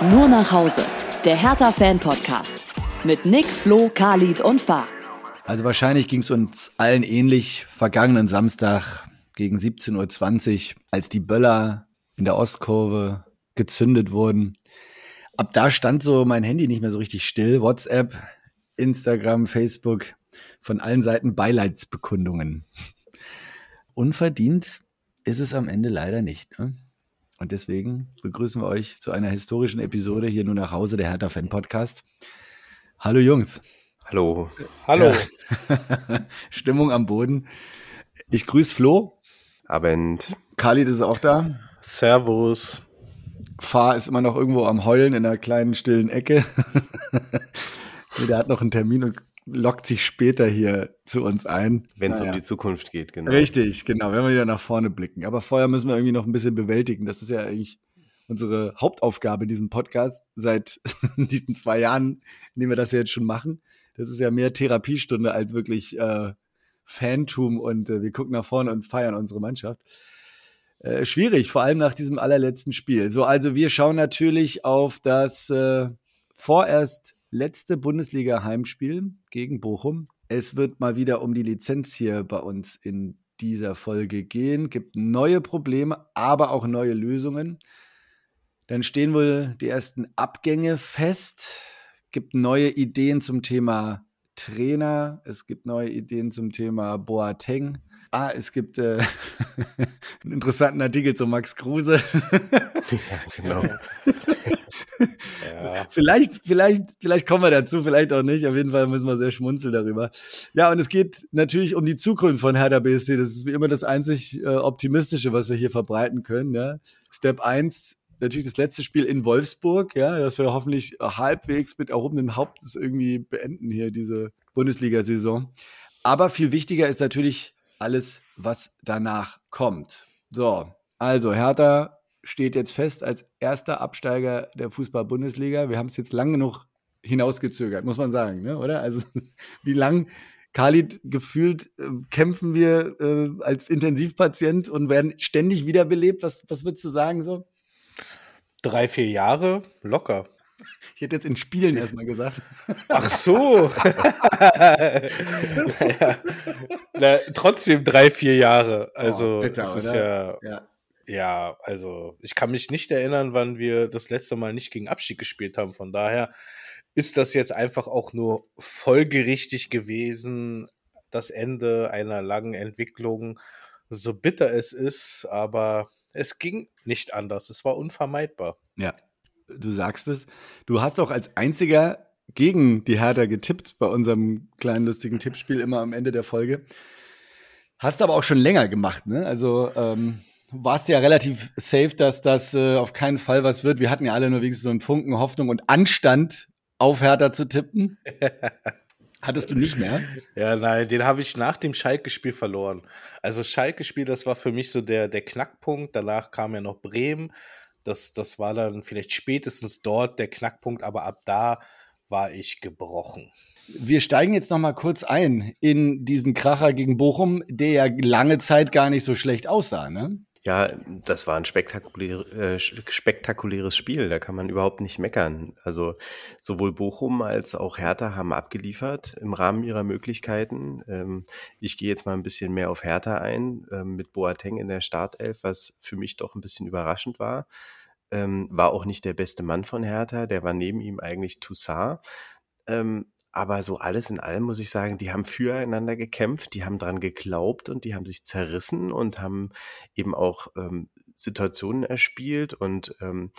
Nur nach Hause. Der Hertha-Fan-Podcast. Mit Nick, Flo, Khalid und Fahr. Also wahrscheinlich ging es uns allen ähnlich vergangenen Samstag gegen 17.20 Uhr, als die Böller in der Ostkurve gezündet wurden. Ab da stand so mein Handy nicht mehr so richtig still. WhatsApp, Instagram, Facebook, von allen Seiten Beileidsbekundungen. Unverdient ist es am Ende leider nicht. Ne? Und deswegen begrüßen wir euch zu einer historischen Episode hier nur nach Hause, der Hertha Fan Podcast. Hallo Jungs. Hallo. Hallo. Ja. Stimmung am Boden. Ich grüße Flo. Abend. Khalid ist auch da. Servus. Fahr ist immer noch irgendwo am Heulen in einer kleinen stillen Ecke. Der hat noch einen Termin und lockt sich später hier zu uns ein. Wenn es naja. um die Zukunft geht, genau. Richtig, genau, wenn wir wieder nach vorne blicken. Aber vorher müssen wir irgendwie noch ein bisschen bewältigen. Das ist ja eigentlich unsere Hauptaufgabe in diesem Podcast seit diesen zwei Jahren, in denen wir das ja jetzt schon machen. Das ist ja mehr Therapiestunde als wirklich äh, Fantum und äh, wir gucken nach vorne und feiern unsere Mannschaft. Äh, schwierig, vor allem nach diesem allerletzten Spiel. So, also wir schauen natürlich auf das äh, vorerst letzte Bundesliga-Heimspiel gegen Bochum. Es wird mal wieder um die Lizenz hier bei uns in dieser Folge gehen. Gibt neue Probleme, aber auch neue Lösungen. Dann stehen wohl die ersten Abgänge fest. Gibt neue Ideen zum Thema Trainer. Es gibt neue Ideen zum Thema Boateng. Ah, es gibt äh, einen interessanten Artikel zu Max Kruse. ja, genau. ja. Vielleicht, vielleicht, vielleicht kommen wir dazu, vielleicht auch nicht. Auf jeden Fall müssen wir sehr schmunzeln darüber. Ja, und es geht natürlich um die Zukunft von Hertha BSC. Das ist wie immer das einzig äh, Optimistische, was wir hier verbreiten können. Ja. Step 1, natürlich das letzte Spiel in Wolfsburg, ja, dass wir hoffentlich halbwegs mit erhobenem Hauptes irgendwie beenden hier diese Bundesliga-Saison. Aber viel wichtiger ist natürlich alles, was danach kommt. So, also Hertha steht jetzt fest als erster Absteiger der Fußball-Bundesliga. Wir haben es jetzt lang genug hinausgezögert, muss man sagen, ne? oder? Also wie lang, Khalid, gefühlt äh, kämpfen wir äh, als Intensivpatient und werden ständig wiederbelebt. Was, was würdest du sagen so? Drei, vier Jahre, locker. Ich hätte jetzt in Spielen erstmal gesagt. Ach so. naja. Na, trotzdem drei, vier Jahre. Also, oh, bitter, das ist ja, ja, ja, also ich kann mich nicht erinnern, wann wir das letzte Mal nicht gegen Abstieg gespielt haben. Von daher ist das jetzt einfach auch nur folgerichtig gewesen, das Ende einer langen Entwicklung. So bitter es ist, aber es ging nicht anders. Es war unvermeidbar. Ja, du sagst es. Du hast auch als einziger gegen die Hertha getippt bei unserem kleinen lustigen Tippspiel immer am Ende der Folge. Hast aber auch schon länger gemacht, ne? Also ähm, warst ja relativ safe, dass das äh, auf keinen Fall was wird. Wir hatten ja alle nur wenigstens so einen Funken Hoffnung und Anstand, auf Hertha zu tippen. Hattest du nicht mehr? Ja, nein, den habe ich nach dem Schalke-Spiel verloren. Also Schalke-Spiel, das war für mich so der, der Knackpunkt. Danach kam ja noch Bremen. Das, das war dann vielleicht spätestens dort der Knackpunkt, aber ab da war ich gebrochen. Wir steigen jetzt noch mal kurz ein in diesen Kracher gegen Bochum, der ja lange Zeit gar nicht so schlecht aussah, ne? Ja, das war ein spektakulär, äh, spektakuläres Spiel, da kann man überhaupt nicht meckern. Also sowohl Bochum als auch Hertha haben abgeliefert im Rahmen ihrer Möglichkeiten. Ähm, ich gehe jetzt mal ein bisschen mehr auf Hertha ein, ähm, mit Boateng in der Startelf, was für mich doch ein bisschen überraschend war. Ähm, war auch nicht der beste Mann von Hertha, der war neben ihm eigentlich Toussaint. Ähm, aber so alles in allem muss ich sagen, die haben füreinander gekämpft, die haben dran geglaubt und die haben sich zerrissen und haben eben auch ähm, Situationen erspielt und ähm,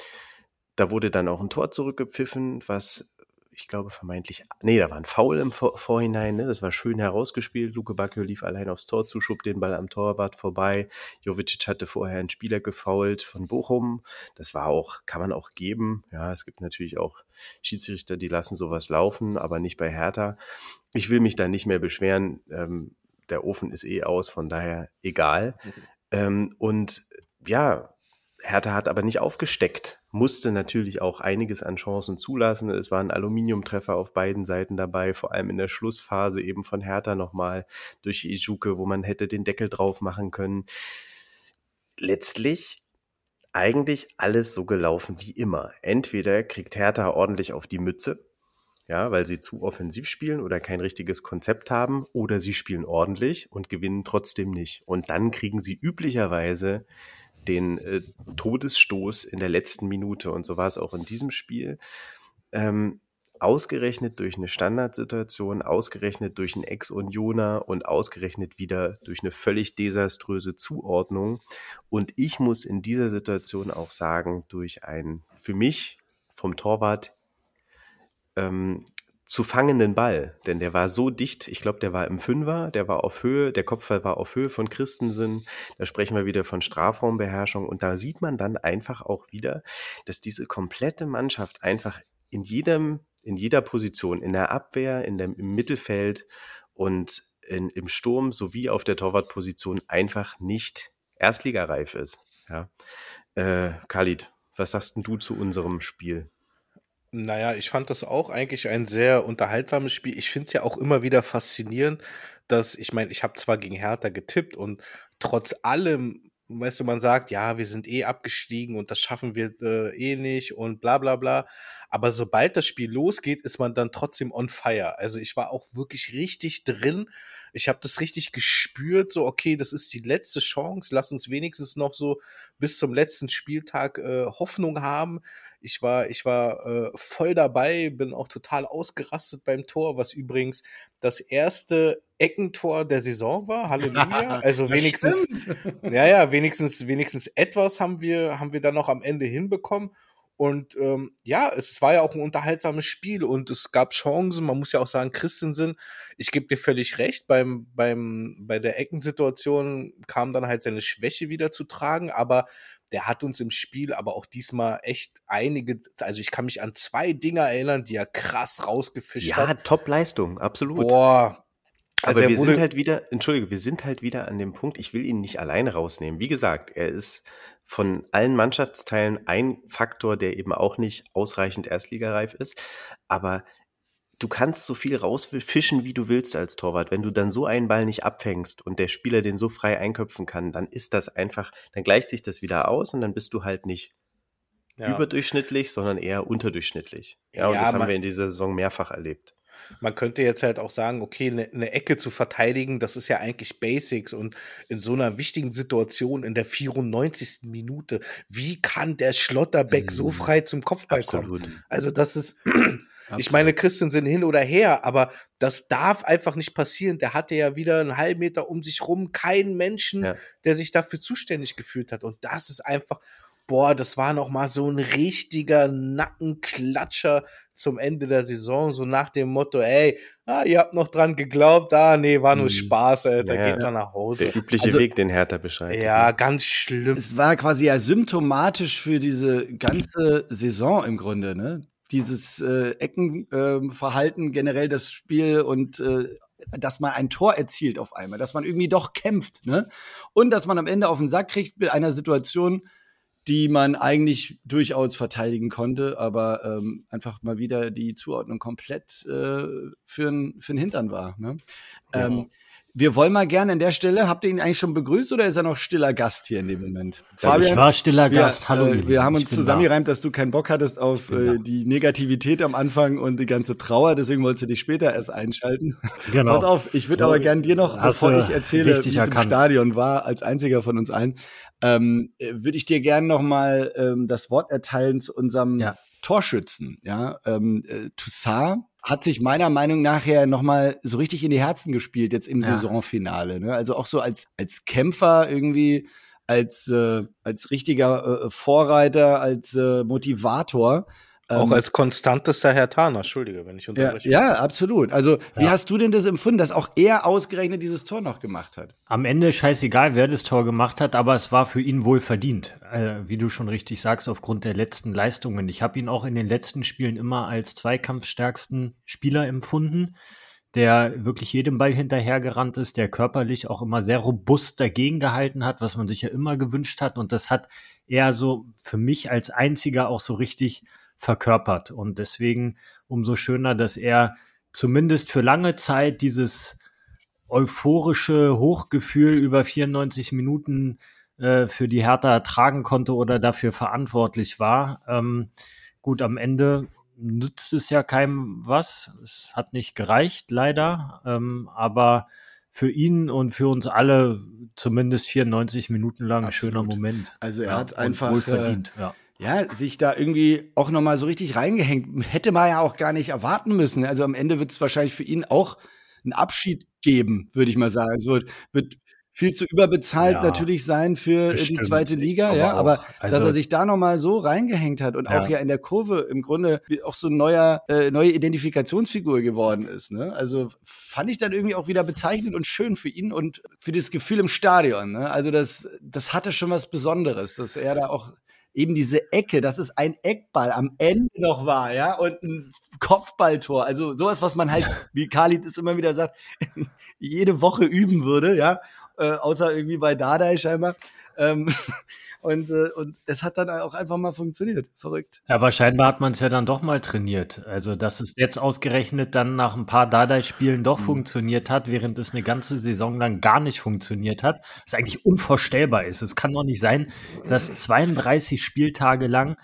da wurde dann auch ein Tor zurückgepfiffen, was ich glaube, vermeintlich, nee, da war ein Foul im Vor Vorhinein, ne? das war schön herausgespielt. Luke Bacchio lief allein aufs Tor zu, schob den Ball am Torwart vorbei. Jovicic hatte vorher einen Spieler gefault von Bochum. Das war auch, kann man auch geben. Ja, es gibt natürlich auch Schiedsrichter, die lassen sowas laufen, aber nicht bei Hertha. Ich will mich da nicht mehr beschweren. Ähm, der Ofen ist eh aus, von daher egal. Mhm. Ähm, und ja, Hertha hat aber nicht aufgesteckt, musste natürlich auch einiges an Chancen zulassen. Es waren Aluminiumtreffer auf beiden Seiten dabei, vor allem in der Schlussphase eben von Hertha nochmal durch Ijuke, wo man hätte den Deckel drauf machen können. Letztlich eigentlich alles so gelaufen wie immer. Entweder kriegt Hertha ordentlich auf die Mütze, ja, weil sie zu offensiv spielen oder kein richtiges Konzept haben, oder sie spielen ordentlich und gewinnen trotzdem nicht. Und dann kriegen sie üblicherweise den äh, Todesstoß in der letzten Minute. Und so war es auch in diesem Spiel. Ähm, ausgerechnet durch eine Standardsituation, ausgerechnet durch einen Ex-Unioner und ausgerechnet wieder durch eine völlig desaströse Zuordnung. Und ich muss in dieser Situation auch sagen, durch einen für mich vom Torwart ähm, zu fangenden Ball, denn der war so dicht, ich glaube, der war im Fünfer, der war auf Höhe, der Kopfball war auf Höhe von Christensen, da sprechen wir wieder von Strafraumbeherrschung und da sieht man dann einfach auch wieder, dass diese komplette Mannschaft einfach in jedem in jeder Position, in der Abwehr, in dem, im Mittelfeld und in, im Sturm sowie auf der Torwartposition einfach nicht erstligareif ist. Ja. Äh, Khalid, was sagst du zu unserem Spiel? Naja, ich fand das auch eigentlich ein sehr unterhaltsames Spiel. Ich finde es ja auch immer wieder faszinierend, dass, ich meine, ich habe zwar gegen Hertha getippt und trotz allem weißt du, man sagt, ja, wir sind eh abgestiegen und das schaffen wir äh, eh nicht und bla bla bla. Aber sobald das Spiel losgeht, ist man dann trotzdem on fire. Also ich war auch wirklich richtig drin. Ich habe das richtig gespürt, so, okay, das ist die letzte Chance. Lass uns wenigstens noch so bis zum letzten Spieltag äh, Hoffnung haben. Ich war, ich war äh, voll dabei, bin auch total ausgerastet beim Tor, was übrigens das erste Eckentor der Saison war. Halleluja. Also wenigstens, ja, ja, wenigstens, wenigstens etwas haben wir, haben wir dann noch am Ende hinbekommen. Und ähm, ja, es war ja auch ein unterhaltsames Spiel und es gab Chancen. Man muss ja auch sagen, Christensen, ich gebe dir völlig recht, beim, beim, bei der Eckensituation kam dann halt seine Schwäche wieder zu tragen, aber der hat uns im Spiel aber auch diesmal echt einige, also ich kann mich an zwei Dinger erinnern, die er krass rausgefischt ja, hat. Ja, Top-Leistung, absolut. Boah. Also aber wir sind halt wieder, entschuldige, wir sind halt wieder an dem Punkt, ich will ihn nicht alleine rausnehmen. Wie gesagt, er ist von allen Mannschaftsteilen ein Faktor, der eben auch nicht ausreichend erstligareif ist. Aber du kannst so viel rausfischen, wie du willst als Torwart. Wenn du dann so einen Ball nicht abfängst und der Spieler den so frei einköpfen kann, dann ist das einfach, dann gleicht sich das wieder aus und dann bist du halt nicht ja. überdurchschnittlich, sondern eher unterdurchschnittlich. Ja, und ja, das haben wir in dieser Saison mehrfach erlebt. Man könnte jetzt halt auch sagen, okay, eine ne Ecke zu verteidigen, das ist ja eigentlich Basics und in so einer wichtigen Situation in der 94. Minute, wie kann der Schlotterbeck mhm. so frei zum Kopfball Absolut. kommen? Also das ist, ich meine, Christen sind hin oder her, aber das darf einfach nicht passieren. Der hatte ja wieder einen halben Meter um sich rum, keinen Menschen, ja. der sich dafür zuständig gefühlt hat. Und das ist einfach, boah, das war noch mal so ein richtiger Nackenklatscher zum Ende der Saison, so nach dem Motto, ey, ah, ihr habt noch dran geglaubt, ah, nee, war nur mhm. Spaß, ey, da ja, geht er nach Hause. Der übliche also, Weg, den Hertha beschreibt. Ja, ganz schlimm. Es war quasi ja symptomatisch für diese ganze Saison im Grunde, ne? Dieses äh, Eckenverhalten, äh, generell das Spiel und äh, dass man ein Tor erzielt auf einmal, dass man irgendwie doch kämpft, ne? Und dass man am Ende auf den Sack kriegt mit einer Situation, die man eigentlich durchaus verteidigen konnte, aber ähm, einfach mal wieder die Zuordnung komplett äh, für den Hintern war. Ne? Ja. Ähm, wir wollen mal gerne an der Stelle, habt ihr ihn eigentlich schon begrüßt oder ist er noch stiller Gast hier in dem Moment? Ja, Fabian, ich war stiller Gast, wir, hallo. Äh, wir haben uns zusammengereimt, da. dass du keinen Bock hattest auf äh, die Negativität am Anfang und die ganze Trauer, deswegen wolltest du dich später erst einschalten. Genau. Pass auf, ich würde so, aber gerne dir noch, bevor ich erzähle, wie es im Stadion war, als einziger von uns allen, ähm, würde ich dir gerne noch mal ähm, das Wort erteilen zu unserem ja. Torschützen. Ja, ähm, äh, Toussaint hat sich meiner Meinung nach ja noch mal so richtig in die Herzen gespielt jetzt im ja. Saisonfinale. Ne? Also auch so als als Kämpfer irgendwie, als äh, als richtiger äh, Vorreiter, als äh, Motivator. Auch ähm, als konstantester Herr Thaner, Entschuldige, wenn ich unterbreche. Ja, ja absolut. Also, wie ja. hast du denn das empfunden, dass auch er ausgerechnet dieses Tor noch gemacht hat? Am Ende scheißegal, wer das Tor gemacht hat, aber es war für ihn wohl verdient. Äh, wie du schon richtig sagst, aufgrund der letzten Leistungen. Ich habe ihn auch in den letzten Spielen immer als zweikampfstärksten Spieler empfunden, der wirklich jedem Ball hinterhergerannt ist, der körperlich auch immer sehr robust dagegen gehalten hat, was man sich ja immer gewünscht hat. Und das hat er so für mich als einziger auch so richtig verkörpert. Und deswegen umso schöner, dass er zumindest für lange Zeit dieses euphorische Hochgefühl über 94 Minuten äh, für die Hertha tragen konnte oder dafür verantwortlich war. Ähm, gut, am Ende nützt es ja keinem was. Es hat nicht gereicht, leider. Ähm, aber für ihn und für uns alle zumindest 94 Minuten lang ein schöner Moment. Also er ja, hat einfach wohlverdient, äh, ja. Ja. sich da irgendwie auch nochmal so richtig reingehängt. Hätte man ja auch gar nicht erwarten müssen. Also am Ende wird es wahrscheinlich für ihn auch einen Abschied geben, würde ich mal sagen. Es wird, wird viel zu überbezahlt ja, natürlich sein für bestimmt. die zweite Liga, ja, aber also, dass er sich da nochmal so reingehängt hat und ja. auch ja in der Kurve im Grunde auch so ein neuer, äh, neue Identifikationsfigur geworden ist, ne? Also fand ich dann irgendwie auch wieder bezeichnend und schön für ihn und für das Gefühl im Stadion, ne? Also das, das hatte schon was Besonderes, dass er da auch eben diese Ecke, dass es ein Eckball am Ende noch war, ja, und ein Kopfballtor. Also sowas, was man halt, wie Khalid es immer wieder sagt, jede Woche üben würde, ja äh, außer irgendwie bei Dardai scheinbar. Ähm, und, äh, und es hat dann auch einfach mal funktioniert. Verrückt. Ja, aber scheinbar hat man es ja dann doch mal trainiert. Also, dass es jetzt ausgerechnet dann nach ein paar Dardai-Spielen doch mhm. funktioniert hat, während es eine ganze Saison lang gar nicht funktioniert hat, was eigentlich unvorstellbar ist. Es kann doch nicht sein, dass 32 Spieltage lang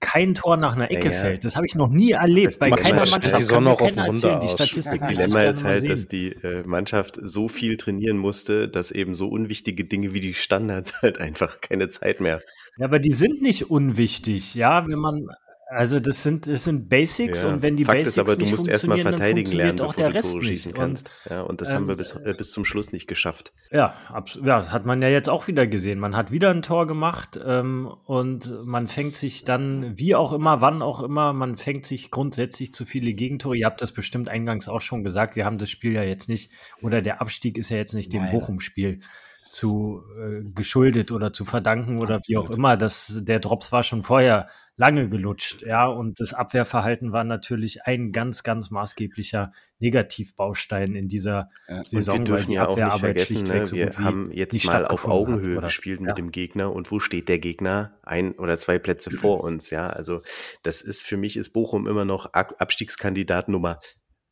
kein Tor nach einer Ecke ja, ja. fällt. Das habe ich noch nie erlebt. Bei keiner Mannschaft die Sonne auf dem erzählen. Die Statistik das Dilemma ist halt, dass die äh, Mannschaft so viel trainieren musste, dass eben so unwichtige Dinge wie die Standards halt einfach keine Zeit mehr. Ja, aber die sind nicht unwichtig. Ja, wenn man also das sind, das sind Basics ja. und wenn die Fakt Basics ist aber, du nicht musst erstmal verteidigen lernen, auch bevor der du Tore schießen kannst. Und, ja, und das ähm, haben wir bis, äh, bis zum Schluss nicht geschafft. Ja, ja, hat man ja jetzt auch wieder gesehen. Man hat wieder ein Tor gemacht ähm, und man fängt sich dann, wie auch immer, wann auch immer, man fängt sich grundsätzlich zu viele Gegentore. Ihr habt das bestimmt eingangs auch schon gesagt. Wir haben das Spiel ja jetzt nicht, oder der Abstieg ist ja jetzt nicht dem Bochum-Spiel zu äh, geschuldet oder zu verdanken oder wie auch immer. Das, der Drops war schon vorher lange gelutscht, ja, und das Abwehrverhalten war natürlich ein ganz, ganz maßgeblicher Negativbaustein in dieser ja, Saison. Und wir dürfen ja auch nicht vergessen, ne, so wir haben jetzt mal auf Augenhöhe hat, gespielt mit ja. dem Gegner und wo steht der Gegner? Ein oder zwei Plätze vor uns, ja. Also das ist für mich ist Bochum immer noch Abstiegskandidat Nummer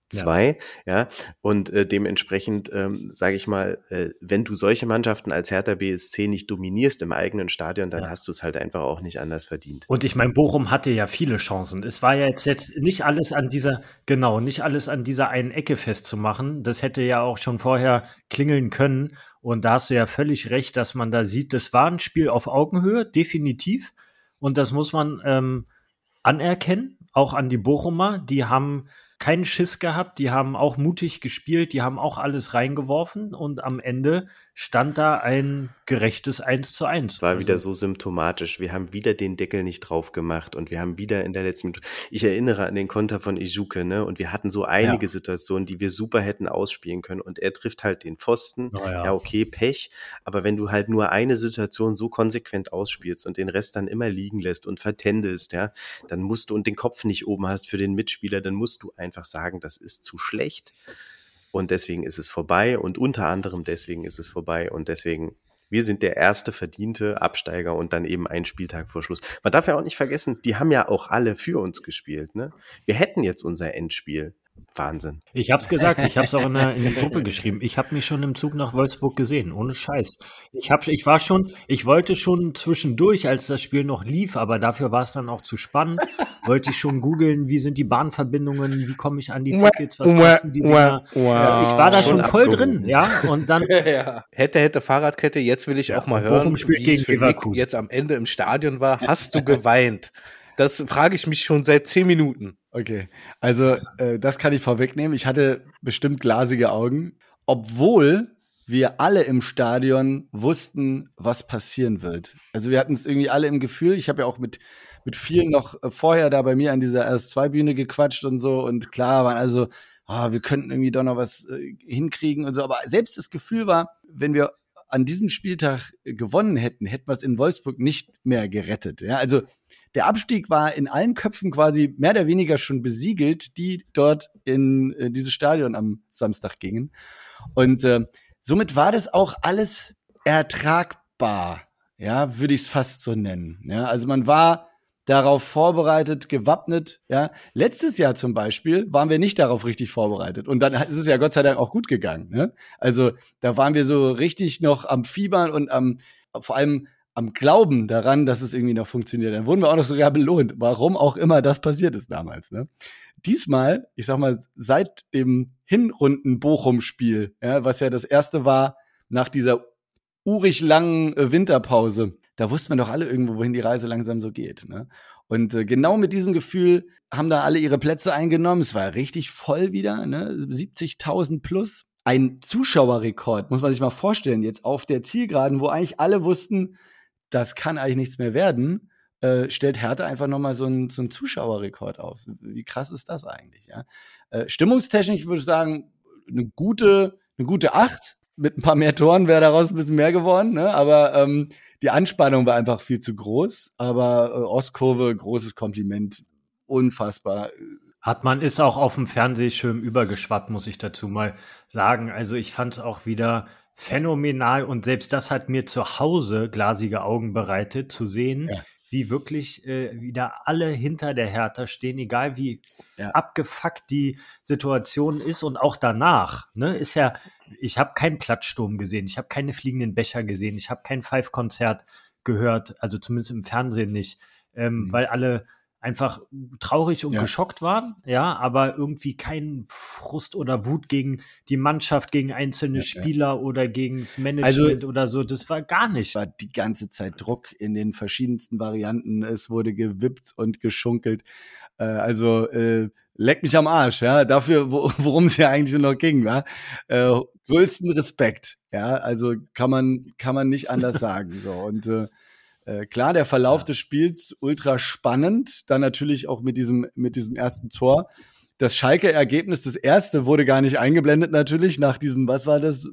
zwei, ja, ja? und äh, dementsprechend ähm, sage ich mal, äh, wenn du solche Mannschaften als Hertha BSC nicht dominierst im eigenen Stadion, dann ja. hast du es halt einfach auch nicht anders verdient. Und ich meine, Bochum hatte ja viele Chancen. Es war ja jetzt, jetzt nicht alles an dieser, genau, nicht alles an dieser einen Ecke festzumachen. Das hätte ja auch schon vorher klingeln können. Und da hast du ja völlig recht, dass man da sieht, das war ein Spiel auf Augenhöhe, definitiv. Und das muss man ähm, anerkennen, auch an die Bochumer. Die haben keinen Schiss gehabt, die haben auch mutig gespielt, die haben auch alles reingeworfen. Und am Ende stand da ein gerechtes 1 zu 1. War also. wieder so symptomatisch. Wir haben wieder den Deckel nicht drauf gemacht und wir haben wieder in der letzten Minute, ich erinnere an den Konter von Ijuke, ne, und wir hatten so einige ja. Situationen, die wir super hätten ausspielen können und er trifft halt den Pfosten. Oh ja. ja, okay, Pech, aber wenn du halt nur eine Situation so konsequent ausspielst und den Rest dann immer liegen lässt und vertändelst, ja, dann musst du und den Kopf nicht oben hast für den Mitspieler, dann musst du einfach sagen, das ist zu schlecht. Und deswegen ist es vorbei und unter anderem deswegen ist es vorbei und deswegen wir sind der erste verdiente Absteiger und dann eben einen Spieltag vor Schluss. Man darf ja auch nicht vergessen, die haben ja auch alle für uns gespielt. Ne? Wir hätten jetzt unser Endspiel. Wahnsinn. Ich habe es gesagt, ich habe es auch in der, in der Gruppe geschrieben. Ich habe mich schon im Zug nach Wolfsburg gesehen, ohne Scheiß. Ich, hab, ich war schon, ich wollte schon zwischendurch, als das Spiel noch lief, aber dafür war es dann auch zu spannend, wollte ich schon googeln, wie sind die Bahnverbindungen, wie komme ich an die Tickets, was kosten die Dinger. Ich war da schon, schon voll drin, ja. Und dann ja. hätte, hätte Fahrradkette. Jetzt will ich ja, auch mal hören, wie es für Nick jetzt am Ende im Stadion war. Hast du geweint? Das frage ich mich schon seit zehn Minuten. Okay, also äh, das kann ich vorwegnehmen. Ich hatte bestimmt glasige Augen, obwohl wir alle im Stadion wussten, was passieren wird. Also wir hatten es irgendwie alle im Gefühl. Ich habe ja auch mit mit vielen noch äh, vorher da bei mir an dieser RS2-Bühne gequatscht und so. Und klar waren also, oh, wir könnten irgendwie doch noch was äh, hinkriegen und so. Aber selbst das Gefühl war, wenn wir an diesem Spieltag gewonnen hätten, hätten wir es in Wolfsburg nicht mehr gerettet. Ja, also der Abstieg war in allen Köpfen quasi mehr oder weniger schon besiegelt, die dort in äh, dieses Stadion am Samstag gingen. Und äh, somit war das auch alles ertragbar. Ja, würde ich es fast so nennen. Ja, also man war darauf vorbereitet, gewappnet. Ja, letztes Jahr zum Beispiel waren wir nicht darauf richtig vorbereitet und dann ist es ja Gott sei Dank auch gut gegangen. Ne? Also da waren wir so richtig noch am Fiebern und am vor allem am Glauben daran, dass es irgendwie noch funktioniert. Dann wurden wir auch noch sogar belohnt, warum auch immer das passiert ist damals. Ne? Diesmal, ich sag mal, seit dem Hinrunden-Bochum-Spiel, ja, was ja das erste war nach dieser urig langen äh, Winterpause, da wussten wir doch alle irgendwo, wohin die Reise langsam so geht. Ne? Und äh, genau mit diesem Gefühl haben da alle ihre Plätze eingenommen. Es war richtig voll wieder, ne? 70.000 plus. Ein Zuschauerrekord, muss man sich mal vorstellen, jetzt auf der Zielgeraden, wo eigentlich alle wussten, das kann eigentlich nichts mehr werden, äh, stellt Hertha einfach nochmal so einen so Zuschauerrekord auf. Wie krass ist das eigentlich? Ja? Äh, stimmungstechnisch würde ich sagen, eine gute, eine gute Acht. Mit ein paar mehr Toren wäre daraus ein bisschen mehr geworden, ne? aber ähm, die Anspannung war einfach viel zu groß. Aber äh, Ostkurve, großes Kompliment, unfassbar hat man ist auch auf dem Fernsehschirm übergeschwappt, muss ich dazu mal sagen. Also ich fand es auch wieder phänomenal und selbst das hat mir zu Hause glasige Augen bereitet, zu sehen, ja. wie wirklich äh, wieder alle hinter der Hertha stehen, egal wie ja. abgefuckt die Situation ist und auch danach. Ne, ist ja, ich habe keinen Platzsturm gesehen, ich habe keine fliegenden Becher gesehen, ich habe kein Five-Konzert gehört, also zumindest im Fernsehen nicht, ähm, mhm. weil alle einfach traurig und ja. geschockt waren, ja, aber irgendwie kein Frust oder Wut gegen die Mannschaft, gegen einzelne ja, Spieler ja. oder gegen das Management also, oder so. Das war gar nicht. War die ganze Zeit Druck in den verschiedensten Varianten. Es wurde gewippt und geschunkelt. Äh, also äh, leck mich am Arsch, ja, dafür, wo, worum es ja eigentlich noch ging, ja. Äh, größten Respekt, ja, also kann man kann man nicht anders sagen, so und äh, äh, klar, der Verlauf ja. des Spiels ultra spannend, dann natürlich auch mit diesem, mit diesem ersten Tor. Das Schalke-Ergebnis, das erste, wurde gar nicht eingeblendet natürlich, nach diesen, was war das,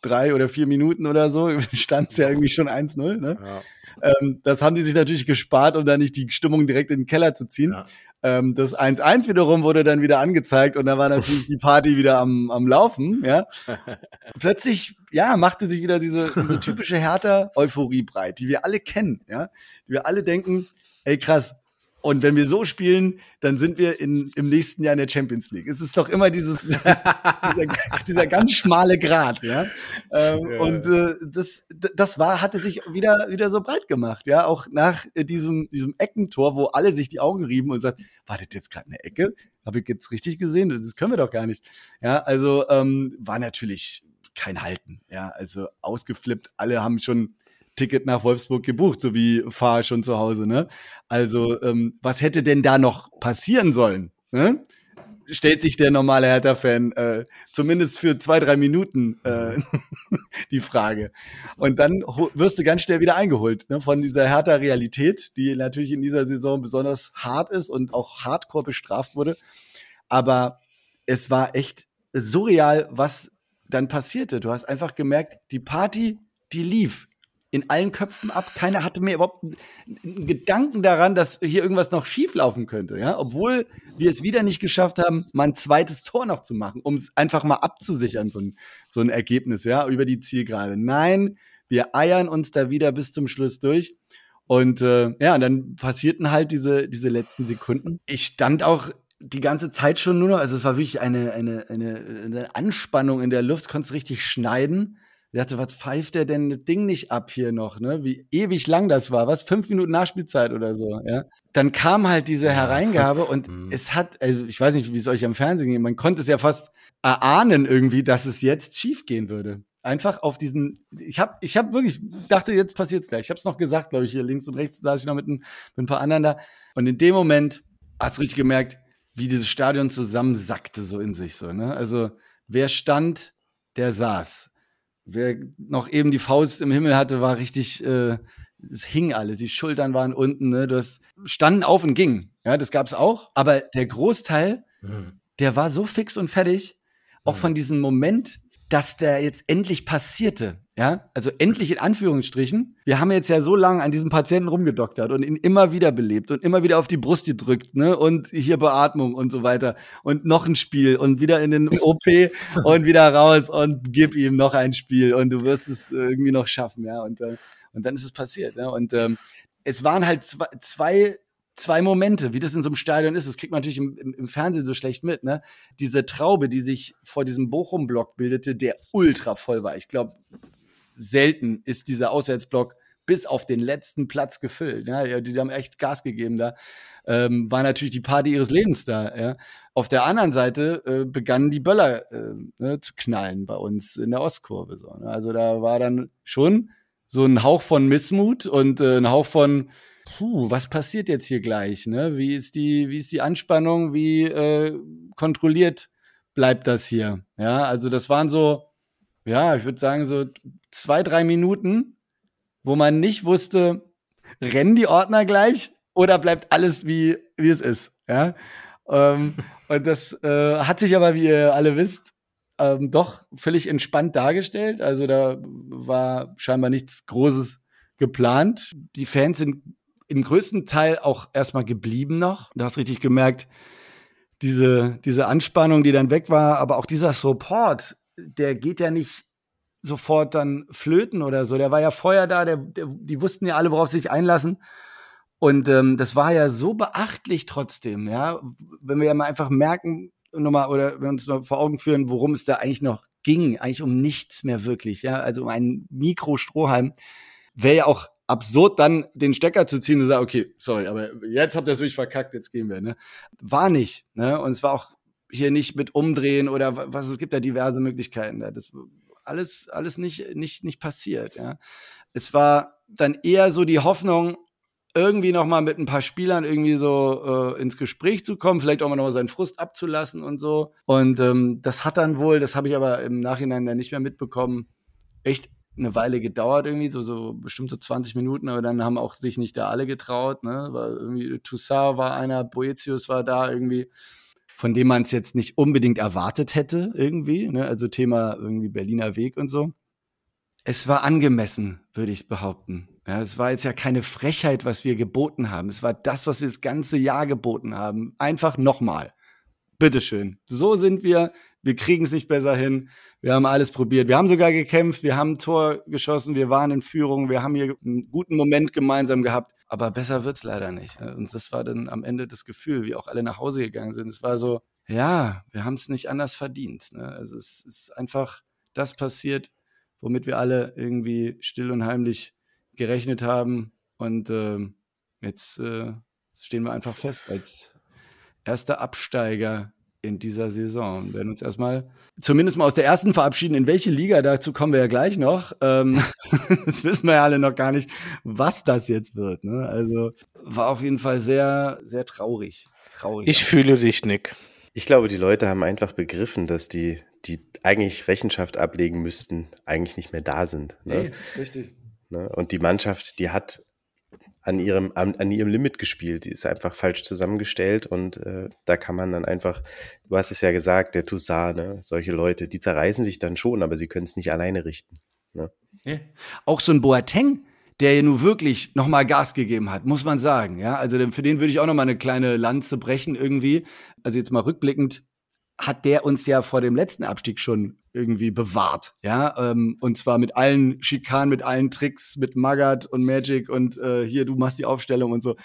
drei oder vier Minuten oder so, stand es ja irgendwie schon 1-0. Ne? Ja. Ähm, das haben die sich natürlich gespart, um da nicht die Stimmung direkt in den Keller zu ziehen. Ja. Ähm, das 1-1 wiederum wurde dann wieder angezeigt und da war natürlich die Party wieder am, am Laufen, ja. Plötzlich, ja, machte sich wieder diese, diese typische Hertha-Euphorie breit, die wir alle kennen, ja. Die wir alle denken, ey krass, und wenn wir so spielen, dann sind wir in, im nächsten Jahr in der Champions League. Es ist doch immer dieses, dieser, dieser ganz schmale Grat, ja. Ähm, ja. Und äh, das, das war, hatte sich wieder, wieder so breit gemacht, ja. Auch nach äh, diesem, diesem Eckentor, wo alle sich die Augen rieben und sagt, wartet jetzt gerade eine Ecke? Habe ich jetzt richtig gesehen? Das können wir doch gar nicht. Ja, also ähm, war natürlich kein Halten, ja. Also ausgeflippt, alle haben schon Ticket nach Wolfsburg gebucht, so wie Fahr schon zu Hause, ne? Also, ähm, was hätte denn da noch passieren sollen? Ne? Stellt sich der normale Hertha-Fan äh, zumindest für zwei, drei Minuten äh, die Frage. Und dann wirst du ganz schnell wieder eingeholt ne? von dieser Hertha-Realität, die natürlich in dieser Saison besonders hart ist und auch hardcore bestraft wurde. Aber es war echt surreal, was dann passierte. Du hast einfach gemerkt, die Party, die lief in allen Köpfen ab. Keiner hatte mir überhaupt einen Gedanken daran, dass hier irgendwas noch schieflaufen könnte. Ja? Obwohl wir es wieder nicht geschafft haben, mal ein zweites Tor noch zu machen, um es einfach mal abzusichern, so ein, so ein Ergebnis, ja, über die Zielgerade. Nein, wir eiern uns da wieder bis zum Schluss durch. Und äh, ja, und dann passierten halt diese, diese letzten Sekunden. Ich stand auch die ganze Zeit schon nur noch, also es war wirklich eine, eine, eine, eine Anspannung in der Luft, konntest richtig schneiden. Ich dachte, was pfeift der denn das Ding nicht ab hier noch, ne? Wie ewig lang das war, was? Fünf Minuten Nachspielzeit oder so, ja? Dann kam halt diese Hereingabe und mhm. es hat, also ich weiß nicht, wie es euch am Fernsehen ging, man konnte es ja fast erahnen irgendwie, dass es jetzt schief gehen würde. Einfach auf diesen, ich habe ich hab wirklich, dachte, jetzt passiert's gleich. Ich habe es noch gesagt, glaube ich, hier links und rechts saß ich noch mit ein, mit ein paar anderen da. Und in dem Moment hast du richtig gemerkt, wie dieses Stadion zusammensackte so in sich so, ne? Also, wer stand, der saß wer noch eben die Faust im Himmel hatte, war richtig, äh, es hing alles, die Schultern waren unten, ne? Du hast standen auf und ging. Ja, das gab's auch. Aber der Großteil, mhm. der war so fix und fertig, auch mhm. von diesem Moment, dass der jetzt endlich passierte. Ja, also endlich in Anführungsstrichen. Wir haben jetzt ja so lange an diesem Patienten rumgedoktert und ihn immer wieder belebt und immer wieder auf die Brust gedrückt, ne? Und hier Beatmung und so weiter. Und noch ein Spiel und wieder in den OP und wieder raus und gib ihm noch ein Spiel und du wirst es irgendwie noch schaffen, ja. Und, äh, und dann ist es passiert, ja. Und ähm, es waren halt zwei, zwei zwei Momente, wie das in so einem Stadion ist. Das kriegt man natürlich im, im, im, Fernsehen so schlecht mit, ne? Diese Traube, die sich vor diesem Bochum-Block bildete, der ultra voll war. Ich glaube, selten ist dieser Auswärtsblock bis auf den letzten Platz gefüllt. Ja, die, die haben echt Gas gegeben da. Ähm, war natürlich die Party ihres Lebens da. Ja. Auf der anderen Seite äh, begannen die Böller äh, ne, zu knallen bei uns in der Ostkurve. So, ne? Also da war dann schon so ein Hauch von Missmut und äh, ein Hauch von puh, was passiert jetzt hier gleich? Ne? Wie ist die, wie ist die Anspannung? Wie äh, kontrolliert bleibt das hier? Ja, also das waren so, ja, ich würde sagen so zwei, drei Minuten, wo man nicht wusste, rennen die Ordner gleich oder bleibt alles wie, wie es ist. Ja? Ähm, und das äh, hat sich aber, wie ihr alle wisst, ähm, doch völlig entspannt dargestellt. Also da war scheinbar nichts Großes geplant. Die Fans sind im größten Teil auch erstmal geblieben noch. Du hast richtig gemerkt, diese, diese Anspannung, die dann weg war, aber auch dieser Support, der geht ja nicht sofort dann flöten oder so. Der war ja vorher da, der, der, die wussten ja alle, worauf sie sich einlassen. Und ähm, das war ja so beachtlich trotzdem, ja. Wenn wir ja mal einfach merken, nochmal, oder wenn wir uns noch vor Augen führen, worum es da eigentlich noch ging, eigentlich um nichts mehr wirklich, ja. Also um einen Mikrostrohhalm, wäre ja auch absurd, dann den Stecker zu ziehen und sagen, okay, sorry, aber jetzt habt ihr es wirklich verkackt, jetzt gehen wir, ne. War nicht, ne. Und es war auch hier nicht mit umdrehen oder was, es gibt da diverse Möglichkeiten da. Das alles, alles nicht, nicht, nicht passiert. Ja. Es war dann eher so die Hoffnung, irgendwie noch mal mit ein paar Spielern irgendwie so äh, ins Gespräch zu kommen, vielleicht auch mal noch mal seinen Frust abzulassen und so. Und ähm, das hat dann wohl, das habe ich aber im Nachhinein dann nicht mehr mitbekommen, echt eine Weile gedauert irgendwie, so, so bestimmt so 20 Minuten, aber dann haben auch sich nicht da alle getraut, ne? Weil irgendwie Toussaint war einer, Boetius war da irgendwie von dem man es jetzt nicht unbedingt erwartet hätte, irgendwie. Ne? Also Thema irgendwie Berliner Weg und so. Es war angemessen, würde ich behaupten. Ja, es war jetzt ja keine Frechheit, was wir geboten haben. Es war das, was wir das ganze Jahr geboten haben. Einfach nochmal. Bitteschön. So sind wir. Wir kriegen es nicht besser hin. Wir haben alles probiert. Wir haben sogar gekämpft. Wir haben ein Tor geschossen. Wir waren in Führung. Wir haben hier einen guten Moment gemeinsam gehabt. Aber besser wird's leider nicht. Und das war dann am Ende das Gefühl, wie auch alle nach Hause gegangen sind. Es war so, ja, wir haben es nicht anders verdient. Ne? Also es ist einfach das passiert, womit wir alle irgendwie still und heimlich gerechnet haben. Und äh, jetzt äh, stehen wir einfach fest als erster Absteiger in dieser Saison. Wir werden uns erstmal zumindest mal aus der ersten verabschieden. In welche Liga, dazu kommen wir ja gleich noch. Ähm, das wissen wir ja alle noch gar nicht, was das jetzt wird. Ne? Also war auf jeden Fall sehr, sehr traurig. traurig ich fühle dich, Nick. Ich glaube, die Leute haben einfach begriffen, dass die, die eigentlich Rechenschaft ablegen müssten, eigentlich nicht mehr da sind. Ne? Nee, richtig. Ne? Und die Mannschaft, die hat an ihrem, an, an, ihrem Limit gespielt. Die ist einfach falsch zusammengestellt und äh, da kann man dann einfach, du hast es ja gesagt, der Toussaint, ne? solche Leute, die zerreißen sich dann schon, aber sie können es nicht alleine richten. Ne? Ja. Auch so ein Boateng, der ja nun wirklich nochmal Gas gegeben hat, muss man sagen. Ja, also für den würde ich auch nochmal eine kleine Lanze brechen irgendwie. Also jetzt mal rückblickend hat der uns ja vor dem letzten Abstieg schon irgendwie bewahrt, ja, ähm, und zwar mit allen Schikanen, mit allen Tricks, mit Magat und Magic und äh, hier, du machst die Aufstellung und so.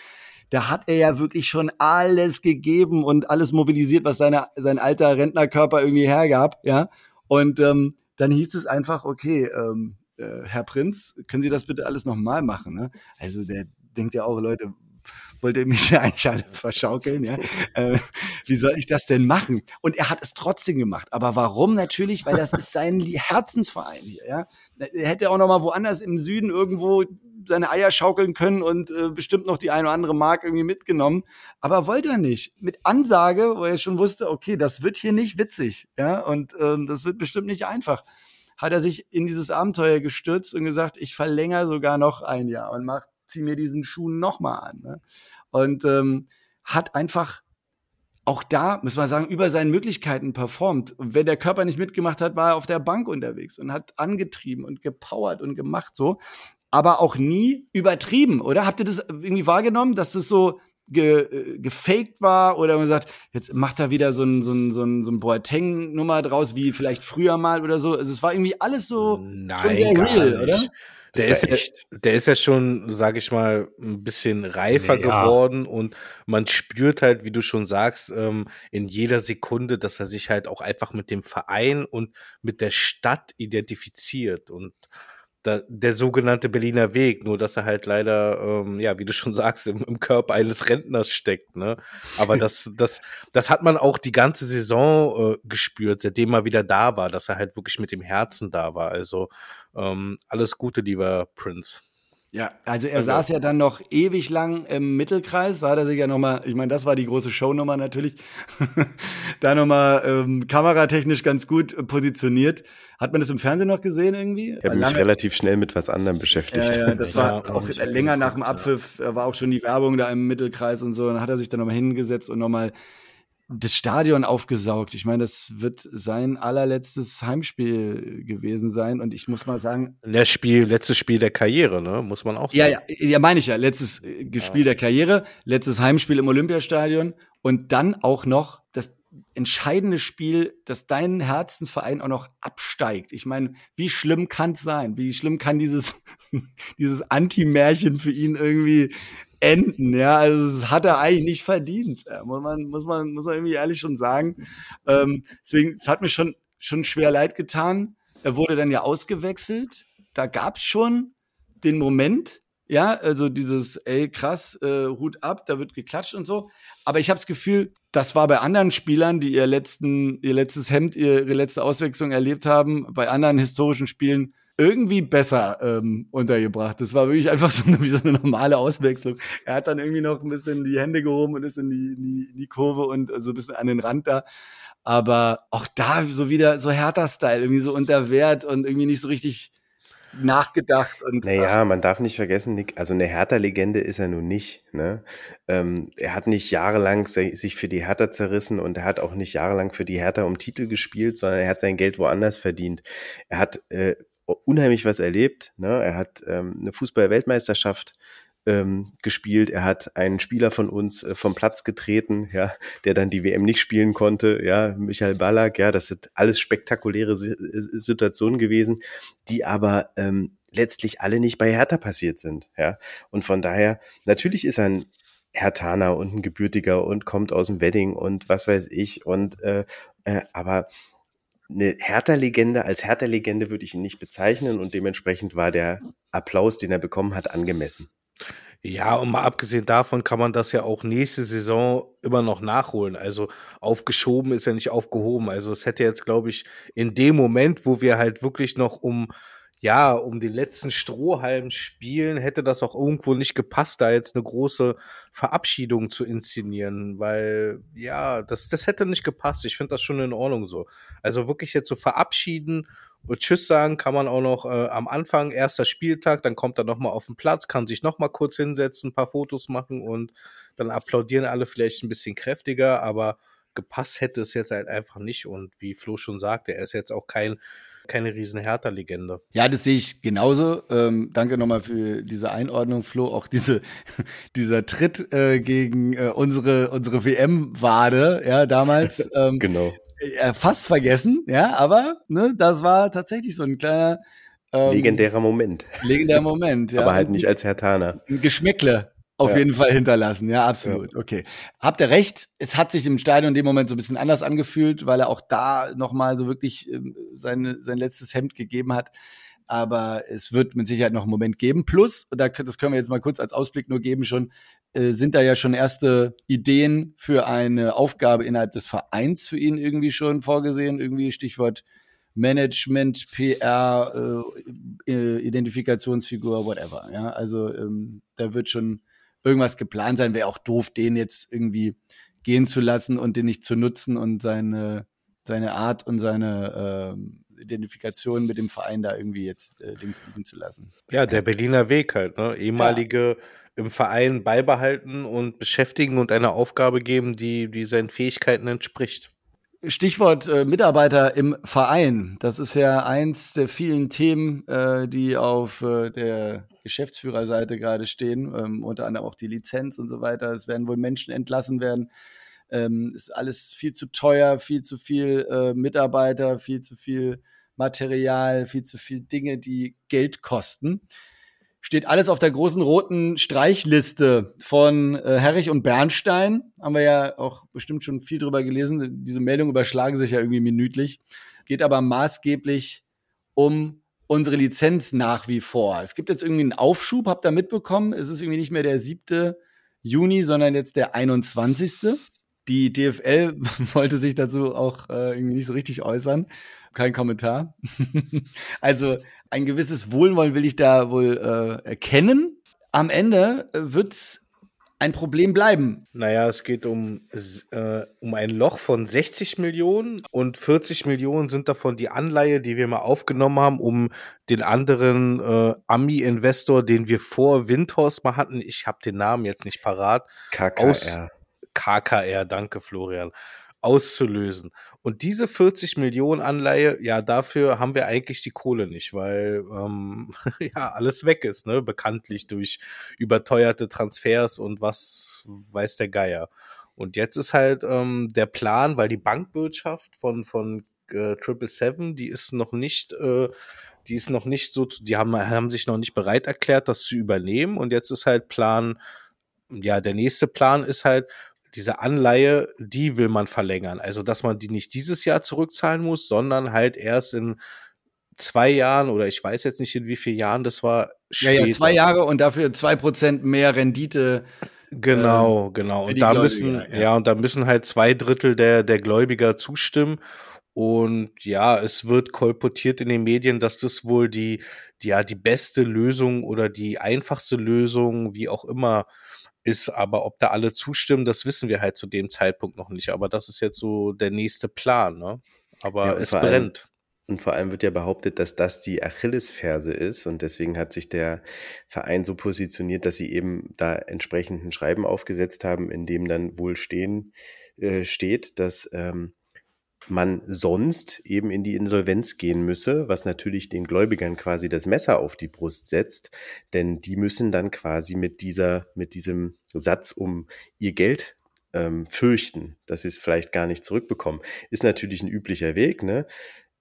Da hat er ja wirklich schon alles gegeben und alles mobilisiert, was seine, sein alter Rentnerkörper irgendwie hergab, ja. Und ähm, dann hieß es einfach, okay, ähm, äh, Herr Prinz, können Sie das bitte alles nochmal machen? Ne? Also der denkt ja auch, Leute, wollte mich ja eigentlich alle verschaukeln, ja. Äh, wie soll ich das denn machen? Und er hat es trotzdem gemacht. Aber warum? Natürlich, weil das ist sein Herzensverein hier, ja. Er hätte auch noch mal woanders im Süden irgendwo seine Eier schaukeln können und äh, bestimmt noch die eine oder andere Mark irgendwie mitgenommen. Aber wollte er nicht. Mit Ansage, wo er schon wusste, okay, das wird hier nicht witzig, ja. Und ähm, das wird bestimmt nicht einfach hat er sich in dieses Abenteuer gestürzt und gesagt, ich verlängere sogar noch ein Jahr und mach zieh mir diesen Schuh nochmal an. Ne? Und ähm, hat einfach auch da, müssen wir sagen, über seinen Möglichkeiten performt. Und wenn der Körper nicht mitgemacht hat, war er auf der Bank unterwegs und hat angetrieben und gepowert und gemacht so. Aber auch nie übertrieben, oder? Habt ihr das irgendwie wahrgenommen, dass das so ge, äh, gefaked war oder man sagt, jetzt macht er wieder so ein, so ein, so ein, so ein Boateng-Nummer draus, wie vielleicht früher mal oder so. Also es war irgendwie alles so Nein, sehr real, nicht. oder? Der ist, ja, der ist ja schon, sag ich mal, ein bisschen reifer ja. geworden und man spürt halt, wie du schon sagst, ähm, in jeder Sekunde, dass er sich halt auch einfach mit dem Verein und mit der Stadt identifiziert und da, der sogenannte Berliner Weg, nur dass er halt leider, ähm, ja, wie du schon sagst, im, im Körper eines Rentners steckt. Ne? Aber das, das, das hat man auch die ganze Saison äh, gespürt, seitdem er wieder da war, dass er halt wirklich mit dem Herzen da war. Also ähm, alles Gute, lieber Prince. Ja, also er also, saß ja dann noch ewig lang im Mittelkreis, da hat er sich ja nochmal, ich meine, das war die große Shownummer natürlich, da nochmal ähm, kameratechnisch ganz gut positioniert. Hat man das im Fernsehen noch gesehen irgendwie? Ich habe mich relativ schnell mit was anderem beschäftigt. Ja, ja das war ja, auch länger nach dem Abpfiff, war auch schon die Werbung da im Mittelkreis und so, dann hat er sich dann nochmal hingesetzt und nochmal das Stadion aufgesaugt. Ich meine, das wird sein allerletztes Heimspiel gewesen sein. Und ich muss mal sagen. Das Spiel, letztes Spiel der Karriere, ne? Muss man auch sagen. Ja, ja, ja meine ich ja. Letztes äh, Spiel ja. der Karriere, letztes Heimspiel im Olympiastadion und dann auch noch das entscheidende Spiel, dass dein Herzenverein auch noch absteigt. Ich meine, wie schlimm kann es sein? Wie schlimm kann dieses, dieses Anti-Märchen für ihn irgendwie enden. Ja, also das hat er eigentlich nicht verdient. Ja, muss man, muss man, muss man irgendwie ehrlich schon sagen. Ähm, deswegen, es hat mir schon, schon schwer leid getan. Er wurde dann ja ausgewechselt. Da gab es schon den Moment, ja, also dieses, ey, krass, äh, Hut ab, da wird geklatscht und so. Aber ich habe das Gefühl, das war bei anderen Spielern, die ihr letzten, ihr letztes Hemd, ihre letzte Auswechslung erlebt haben, bei anderen historischen Spielen irgendwie besser ähm, untergebracht. Das war wirklich einfach so eine, wie so eine normale Auswechslung. Er hat dann irgendwie noch ein bisschen die Hände gehoben und ist in die, in die, in die Kurve und so ein bisschen an den Rand da. Aber auch da so wieder so härter Style, irgendwie so unter Wert und irgendwie nicht so richtig nachgedacht. Und, naja, man darf nicht vergessen, Nick, also eine Hertha-Legende ist er nun nicht. Ne? Ähm, er hat nicht jahrelang sich für die Hertha zerrissen und er hat auch nicht jahrelang für die Hertha um Titel gespielt, sondern er hat sein Geld woanders verdient. Er hat äh, unheimlich was erlebt. Ne? Er hat ähm, eine Fußball-Weltmeisterschaft ähm, gespielt. Er hat einen Spieler von uns äh, vom Platz getreten, ja, der dann die WM nicht spielen konnte. Ja, Michael Ballack. Ja, das sind alles spektakuläre S Situationen gewesen, die aber ähm, letztlich alle nicht bei Hertha passiert sind. Ja, und von daher natürlich ist ein Hertaner und ein Gebürtiger und kommt aus dem Wedding und was weiß ich und äh, äh, aber eine Hertha-Legende, als Hertha-Legende würde ich ihn nicht bezeichnen und dementsprechend war der Applaus, den er bekommen hat, angemessen. Ja, und mal abgesehen davon kann man das ja auch nächste Saison immer noch nachholen. Also aufgeschoben ist ja nicht aufgehoben. Also es hätte jetzt, glaube ich, in dem Moment, wo wir halt wirklich noch um ja, um den letzten Strohhalm spielen, hätte das auch irgendwo nicht gepasst, da jetzt eine große Verabschiedung zu inszenieren, weil ja, das, das hätte nicht gepasst. Ich finde das schon in Ordnung so. Also wirklich jetzt so verabschieden und Tschüss sagen kann man auch noch äh, am Anfang, erster Spieltag, dann kommt er nochmal auf den Platz, kann sich nochmal kurz hinsetzen, ein paar Fotos machen und dann applaudieren alle vielleicht ein bisschen kräftiger, aber gepasst hätte es jetzt halt einfach nicht. Und wie Flo schon sagte, er ist jetzt auch kein keine riesen Hertha-Legende. Ja, das sehe ich genauso. Ähm, danke nochmal für diese Einordnung, Flo. Auch diese, dieser Tritt äh, gegen äh, unsere, unsere WM-Wade, ja, damals. Ähm, genau. Äh, fast vergessen, ja, aber ne, das war tatsächlich so ein kleiner ähm, legendärer Moment. Legendärer Moment, ja. aber halt nicht als Hertaner. Ein Geschmäckle auf ja. jeden Fall hinterlassen, ja, absolut. Ja. Okay. Habt ihr recht, es hat sich im Stadion in dem Moment so ein bisschen anders angefühlt, weil er auch da nochmal so wirklich ähm, seine, sein letztes Hemd gegeben hat. Aber es wird mit Sicherheit noch einen Moment geben. Plus, da, das können wir jetzt mal kurz als Ausblick nur geben, schon äh, sind da ja schon erste Ideen für eine Aufgabe innerhalb des Vereins für ihn irgendwie schon vorgesehen. Irgendwie Stichwort Management, PR, äh, äh, Identifikationsfigur, whatever. Ja, also ähm, da wird schon irgendwas geplant sein. Wäre auch doof, den jetzt irgendwie gehen zu lassen und den nicht zu nutzen und seine, seine Art und seine äh, Identifikation mit dem Verein da irgendwie jetzt äh, links liegen zu lassen. Ja, der Berliner Weg halt, ne? Ehemalige ja. im Verein beibehalten und beschäftigen und eine Aufgabe geben, die, die seinen Fähigkeiten entspricht. Stichwort äh, Mitarbeiter im Verein. Das ist ja eins der vielen Themen, äh, die auf äh, der Geschäftsführerseite gerade stehen, ähm, unter anderem auch die Lizenz und so weiter. Es werden wohl Menschen entlassen werden. Ähm, ist alles viel zu teuer, viel zu viel äh, Mitarbeiter, viel zu viel Material, viel zu viel Dinge, die Geld kosten steht alles auf der großen roten Streichliste von äh, Herrich und Bernstein. Haben wir ja auch bestimmt schon viel drüber gelesen. Diese Meldungen überschlagen sich ja irgendwie minütlich. Geht aber maßgeblich um unsere Lizenz nach wie vor. Es gibt jetzt irgendwie einen Aufschub, habt ihr mitbekommen? Es ist irgendwie nicht mehr der 7. Juni, sondern jetzt der 21. Die DFL wollte sich dazu auch äh, irgendwie nicht so richtig äußern. Kein Kommentar. also ein gewisses Wohlwollen will ich da wohl äh, erkennen. Am Ende äh, wird's ein Problem bleiben. Naja, es geht um, äh, um ein Loch von 60 Millionen und 40 Millionen sind davon die Anleihe, die wir mal aufgenommen haben, um den anderen äh, Ami-Investor, den wir vor Windhorst mal hatten, ich habe den Namen jetzt nicht parat, KKR. KKR, danke Florian, auszulösen. Und diese 40 Millionen Anleihe, ja, dafür haben wir eigentlich die Kohle nicht, weil ähm, ja alles weg ist, ne? Bekanntlich durch überteuerte Transfers und was weiß der Geier. Und jetzt ist halt ähm, der Plan, weil die Bankwirtschaft von, von äh, Triple Seven, die ist noch nicht, äh, die ist noch nicht so, die haben, haben sich noch nicht bereit erklärt, das zu übernehmen. Und jetzt ist halt Plan, ja, der nächste Plan ist halt, diese Anleihe, die will man verlängern. Also, dass man die nicht dieses Jahr zurückzahlen muss, sondern halt erst in zwei Jahren oder ich weiß jetzt nicht in wie vielen Jahren das war. Später. Ja, ja, zwei Jahre und dafür zwei Prozent mehr Rendite. Genau, äh, genau. Und da müssen, ja. ja, und da müssen halt zwei Drittel der, der Gläubiger zustimmen. Und ja, es wird kolportiert in den Medien, dass das wohl die, die, ja, die beste Lösung oder die einfachste Lösung, wie auch immer, ist. Aber ob da alle zustimmen, das wissen wir halt zu dem Zeitpunkt noch nicht. Aber das ist jetzt so der nächste Plan, ne? Aber ja, es brennt. Und vor allem wird ja behauptet, dass das die Achillesferse ist. Und deswegen hat sich der Verein so positioniert, dass sie eben da entsprechend ein Schreiben aufgesetzt haben, in dem dann wohl stehen, äh, steht, dass ähm, man sonst eben in die Insolvenz gehen müsse, was natürlich den Gläubigern quasi das Messer auf die Brust setzt, denn die müssen dann quasi mit dieser, mit diesem Satz um ihr Geld ähm, fürchten, dass sie es vielleicht gar nicht zurückbekommen. Ist natürlich ein üblicher Weg, ne?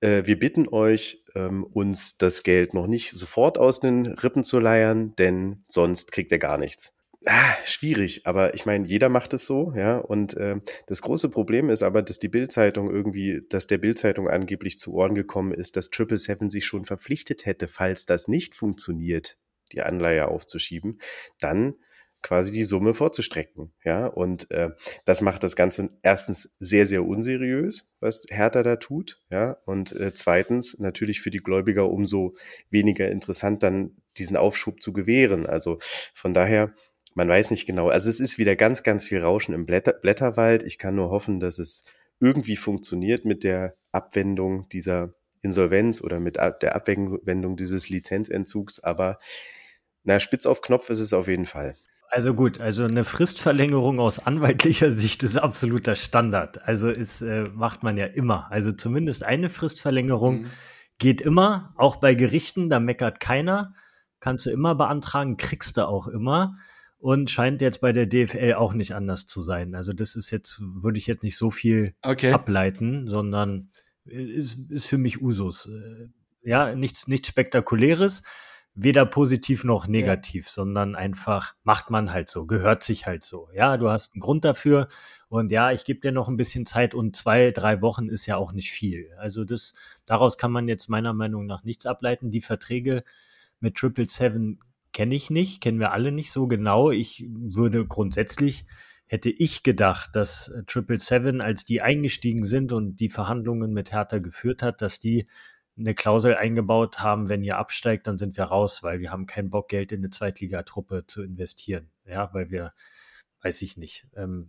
Äh, wir bitten euch, ähm, uns das Geld noch nicht sofort aus den Rippen zu leiern, denn sonst kriegt ihr gar nichts. Ah, schwierig, aber ich meine, jeder macht es so, ja. Und äh, das große Problem ist aber, dass die Bildzeitung irgendwie, dass der Bildzeitung angeblich zu Ohren gekommen ist, dass Triple Seven sich schon verpflichtet hätte, falls das nicht funktioniert, die Anleihe aufzuschieben, dann quasi die Summe vorzustrecken, ja. Und äh, das macht das Ganze erstens sehr, sehr unseriös, was Hertha da tut, ja. Und äh, zweitens natürlich für die Gläubiger umso weniger interessant, dann diesen Aufschub zu gewähren. Also von daher man weiß nicht genau. Also es ist wieder ganz, ganz viel Rauschen im Blätter Blätterwald. Ich kann nur hoffen, dass es irgendwie funktioniert mit der Abwendung dieser Insolvenz oder mit der Abwendung dieses Lizenzentzugs. Aber na, spitz auf Knopf ist es auf jeden Fall. Also gut, also eine Fristverlängerung aus anwaltlicher Sicht ist absoluter Standard. Also ist, äh, macht man ja immer. Also zumindest eine Fristverlängerung mhm. geht immer, auch bei Gerichten, da meckert keiner. Kannst du immer beantragen, kriegst du auch immer und scheint jetzt bei der DFL auch nicht anders zu sein. Also das ist jetzt, würde ich jetzt nicht so viel okay. ableiten, sondern ist, ist für mich Usus. Äh, ja, nichts, nichts Spektakuläres, weder positiv noch negativ, ja. sondern einfach macht man halt so, gehört sich halt so. Ja, du hast einen Grund dafür und ja, ich gebe dir noch ein bisschen Zeit und zwei, drei Wochen ist ja auch nicht viel. Also das, daraus kann man jetzt meiner Meinung nach nichts ableiten. Die Verträge mit Triple Seven kenne ich nicht, kennen wir alle nicht so genau. Ich würde grundsätzlich, hätte ich gedacht, dass Triple Seven, als die eingestiegen sind und die Verhandlungen mit Hertha geführt hat, dass die eine Klausel eingebaut haben, wenn ihr absteigt, dann sind wir raus, weil wir haben keinen Bock, Geld in eine Zweitligatruppe zu investieren. Ja, weil wir, weiß ich nicht. Ähm,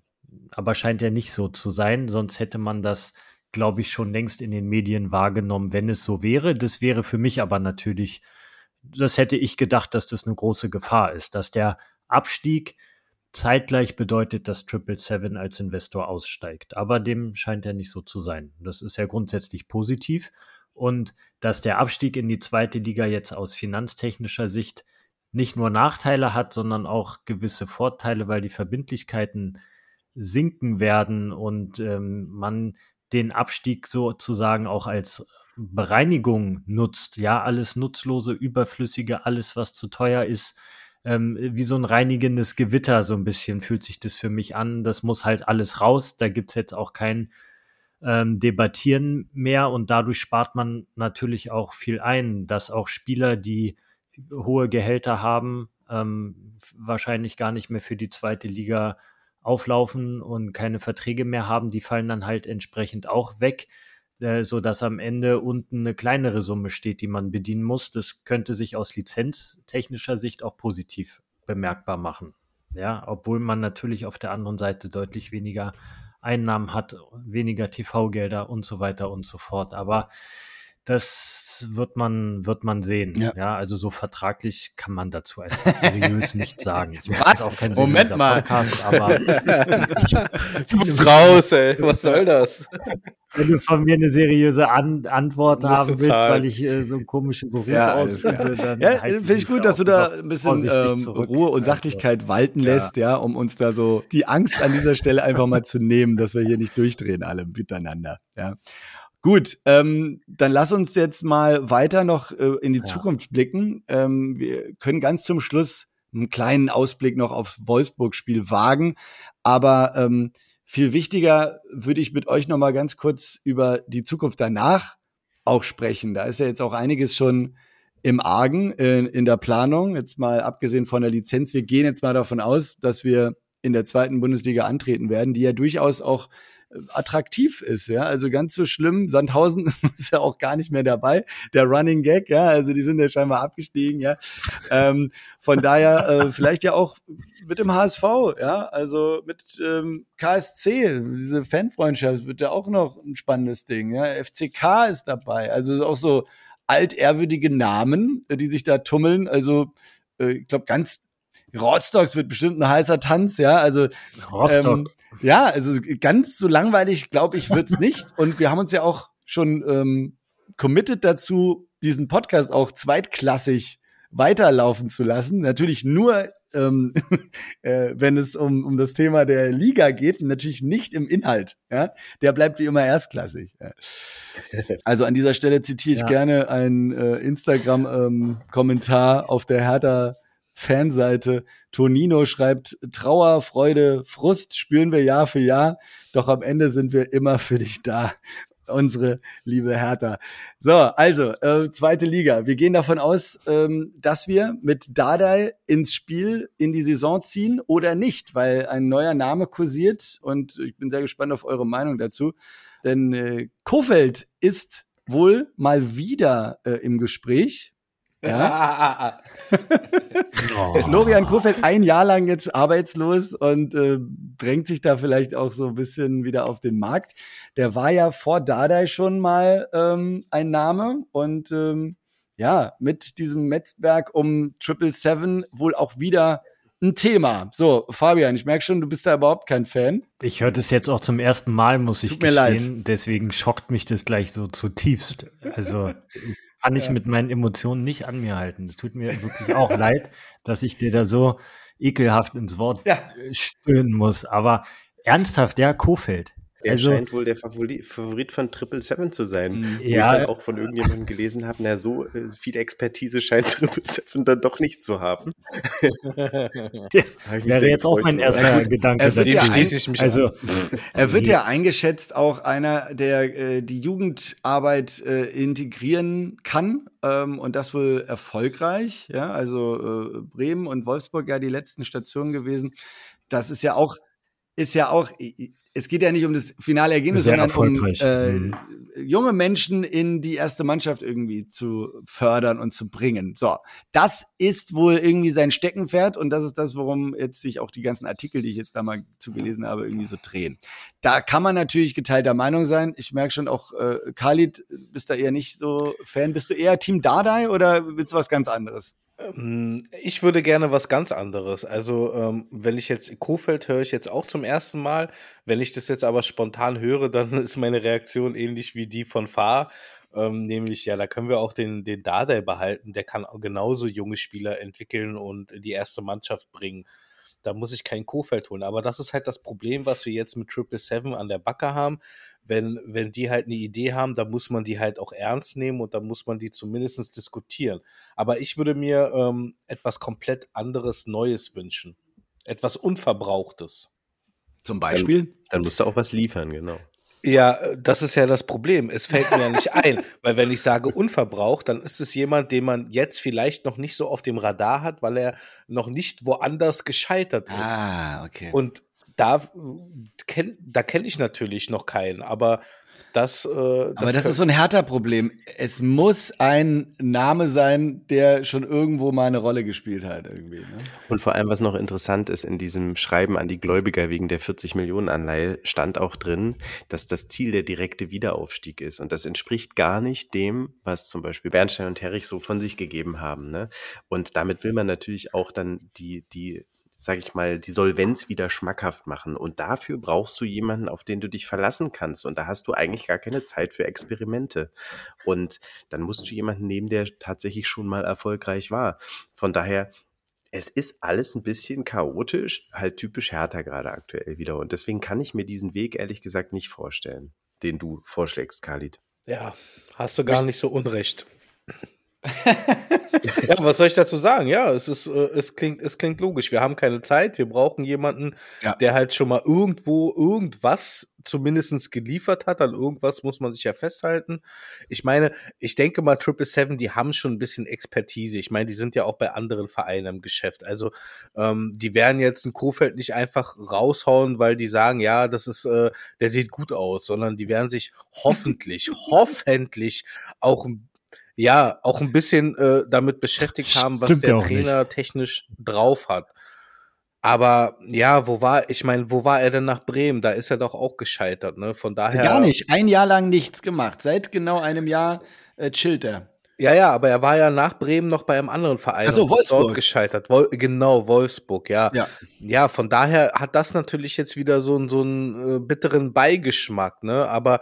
aber scheint ja nicht so zu sein, sonst hätte man das, glaube ich, schon längst in den Medien wahrgenommen, wenn es so wäre. Das wäre für mich aber natürlich das hätte ich gedacht, dass das eine große Gefahr ist, dass der Abstieg zeitgleich bedeutet, dass Triple Seven als Investor aussteigt. Aber dem scheint ja nicht so zu sein. Das ist ja grundsätzlich positiv. Und dass der Abstieg in die zweite Liga jetzt aus finanztechnischer Sicht nicht nur Nachteile hat, sondern auch gewisse Vorteile, weil die Verbindlichkeiten sinken werden und ähm, man den Abstieg sozusagen auch als Bereinigung nutzt, ja, alles nutzlose, überflüssige, alles, was zu teuer ist, ähm, wie so ein reinigendes Gewitter, so ein bisschen fühlt sich das für mich an. Das muss halt alles raus. Da gibt's jetzt auch kein ähm, debattieren mehr und dadurch spart man natürlich auch viel ein, dass auch Spieler, die hohe Gehälter haben, ähm, wahrscheinlich gar nicht mehr für die zweite Liga auflaufen und keine Verträge mehr haben, die fallen dann halt entsprechend auch weg, äh, so dass am Ende unten eine kleinere Summe steht, die man bedienen muss. Das könnte sich aus lizenztechnischer Sicht auch positiv bemerkbar machen. Ja, obwohl man natürlich auf der anderen Seite deutlich weniger Einnahmen hat, weniger TV-Gelder und so weiter und so fort. Aber das wird man, wird man sehen. Ja. ja. also so vertraglich kann man dazu einfach seriös nichts sagen. Ich Was? Auch kein Moment mal. Podcast, aber du bist raus, ey. Was soll das? Wenn du von mir eine seriöse An Antwort haben willst, zahlen. weil ich äh, so einen komischen Beruf ja, ausübe, dann. Ja, finde ich gut, dass du da ein bisschen ähm, Ruhe und Sachlichkeit also, walten lässt, ja. ja, um uns da so die Angst an dieser Stelle einfach mal zu nehmen, dass wir hier nicht durchdrehen, alle miteinander. Ja. Gut, ähm, dann lass uns jetzt mal weiter noch äh, in die ja. Zukunft blicken. Ähm, wir können ganz zum Schluss einen kleinen Ausblick noch aufs Wolfsburg-Spiel wagen. Aber ähm, viel wichtiger würde ich mit euch noch mal ganz kurz über die Zukunft danach auch sprechen. Da ist ja jetzt auch einiges schon im Argen in, in der Planung. Jetzt mal abgesehen von der Lizenz. Wir gehen jetzt mal davon aus, dass wir in der zweiten Bundesliga antreten werden, die ja durchaus auch attraktiv ist, ja. Also ganz so schlimm. Sandhausen ist ja auch gar nicht mehr dabei. Der Running Gag, ja. Also die sind ja scheinbar abgestiegen, ja. Ähm, von daher äh, vielleicht ja auch mit dem HSV, ja. Also mit ähm, KSC, diese Fanfreundschaft wird ja auch noch ein spannendes Ding, ja. FCK ist dabei. Also auch so altehrwürdige Namen, die sich da tummeln. Also äh, ich glaube, ganz Rostock wird bestimmt ein heißer Tanz, ja. Also Rostock. Ähm, ja, also ganz so langweilig, glaube ich, wird's nicht. Und wir haben uns ja auch schon ähm, committed dazu, diesen Podcast auch zweitklassig weiterlaufen zu lassen. Natürlich nur, ähm, äh, wenn es um, um das Thema der Liga geht, natürlich nicht im Inhalt. Ja? Der bleibt wie immer erstklassig. Ja. Also an dieser Stelle zitiere ich ja. gerne einen äh, Instagram-Kommentar ähm, auf der Hertha Fanseite. Tonino schreibt, Trauer, Freude, Frust spüren wir Jahr für Jahr, doch am Ende sind wir immer für dich da. Unsere liebe Hertha. So, also, äh, zweite Liga. Wir gehen davon aus, ähm, dass wir mit Dardai ins Spiel in die Saison ziehen oder nicht, weil ein neuer Name kursiert und ich bin sehr gespannt auf eure Meinung dazu. Denn äh, Kofeld ist wohl mal wieder äh, im Gespräch ja? oh. Florian Kurfeld ein Jahr lang jetzt arbeitslos und äh, drängt sich da vielleicht auch so ein bisschen wieder auf den Markt. Der war ja vor Dardai schon mal ähm, ein Name und ähm, ja, mit diesem Metzberg um Triple Seven wohl auch wieder ein Thema. So, Fabian, ich merke schon, du bist da überhaupt kein Fan. Ich höre das jetzt auch zum ersten Mal, muss ich Tut mir gestehen. Leid. Deswegen schockt mich das gleich so zutiefst. Also kann ich mit meinen Emotionen nicht an mir halten. Es tut mir wirklich auch leid, dass ich dir da so ekelhaft ins Wort ja. stöhnen muss. Aber ernsthaft, der Kofeld. Der also, scheint wohl der Favorit von Triple Seven zu sein. Mm, ja. Wo ich dann auch von irgendjemandem gelesen habe, na, so äh, viel Expertise scheint Triple Seven dann doch nicht zu haben. ja, wäre jetzt auch mein erster Gedanke. Er wird, ja ein, also, er wird ja eingeschätzt auch einer, der äh, die Jugendarbeit äh, integrieren kann ähm, und das wohl erfolgreich. Ja, also äh, Bremen und Wolfsburg ja die letzten Stationen gewesen. Das ist ja auch ist ja auch, es geht ja nicht um das finale Ergebnis, sondern um äh, mhm. junge Menschen in die erste Mannschaft irgendwie zu fördern und zu bringen. So, das ist wohl irgendwie sein Steckenpferd und das ist das, worum jetzt sich auch die ganzen Artikel, die ich jetzt da mal zugelesen habe, irgendwie so drehen. Da kann man natürlich geteilter Meinung sein. Ich merke schon auch, äh, Khalid, bist da eher nicht so Fan. Bist du eher Team Dardai oder willst du was ganz anderes? Ähm, ich würde gerne was ganz anderes. Also, ähm, wenn ich jetzt Kofeld höre ich jetzt auch zum ersten Mal. Wenn ich das jetzt aber spontan höre, dann ist meine Reaktion ähnlich wie die von Fahr. Ähm, nämlich, ja, da können wir auch den, den Dardai behalten. Der kann genauso junge Spieler entwickeln und die erste Mannschaft bringen da muss ich kein Kofeld holen. Aber das ist halt das Problem, was wir jetzt mit Triple Seven an der Backe haben. Wenn, wenn die halt eine Idee haben, da muss man die halt auch ernst nehmen und da muss man die zumindest diskutieren. Aber ich würde mir ähm, etwas komplett anderes, Neues wünschen. Etwas Unverbrauchtes. Zum Beispiel? Dann, dann musst du auch was liefern, genau. Ja, das ist ja das Problem. Es fällt mir ja nicht ein, weil wenn ich sage unverbraucht, dann ist es jemand, den man jetzt vielleicht noch nicht so auf dem Radar hat, weil er noch nicht woanders gescheitert ist. Ah, okay. Und da, kenn, da kenne ich natürlich noch keinen, aber das, äh, das Aber das ist so ein härter Problem. Es muss ein Name sein, der schon irgendwo mal eine Rolle gespielt hat irgendwie. Ne? Und vor allem, was noch interessant ist, in diesem Schreiben an die Gläubiger wegen der 40 Millionen Anleihe stand auch drin, dass das Ziel der direkte Wiederaufstieg ist. Und das entspricht gar nicht dem, was zum Beispiel Bernstein und Herrich so von sich gegeben haben. Ne? Und damit will man natürlich auch dann die, die sage ich mal, die Solvenz wieder schmackhaft machen. Und dafür brauchst du jemanden, auf den du dich verlassen kannst. Und da hast du eigentlich gar keine Zeit für Experimente. Und dann musst du jemanden nehmen, der tatsächlich schon mal erfolgreich war. Von daher, es ist alles ein bisschen chaotisch, halt typisch härter gerade aktuell wieder. Und deswegen kann ich mir diesen Weg ehrlich gesagt nicht vorstellen, den du vorschlägst, Khalid. Ja, hast du gar nicht so unrecht ja, was soll ich dazu sagen? Ja, es ist, äh, es klingt, es klingt logisch. Wir haben keine Zeit. Wir brauchen jemanden, ja. der halt schon mal irgendwo irgendwas zumindest geliefert hat. An irgendwas muss man sich ja festhalten. Ich meine, ich denke mal, Triple Seven, die haben schon ein bisschen Expertise. Ich meine, die sind ja auch bei anderen Vereinen im Geschäft. Also, ähm, die werden jetzt ein Kofeld nicht einfach raushauen, weil die sagen, ja, das ist, äh, der sieht gut aus, sondern die werden sich hoffentlich, hoffentlich auch ein ja auch ein bisschen äh, damit beschäftigt haben, was der Trainer nicht. technisch drauf hat. Aber ja, wo war, ich meine, wo war er denn nach Bremen? Da ist er doch auch gescheitert, ne? Von daher. Gar nicht. Ein Jahr lang nichts gemacht. Seit genau einem Jahr äh, chillt er. Ja, ja, aber er war ja nach Bremen noch bei einem anderen Verein. Ach Wolfsburg. Dort gescheitert. Wol genau, Wolfsburg, ja. ja. Ja, von daher hat das natürlich jetzt wieder so, so einen äh, bitteren Beigeschmack, ne? Aber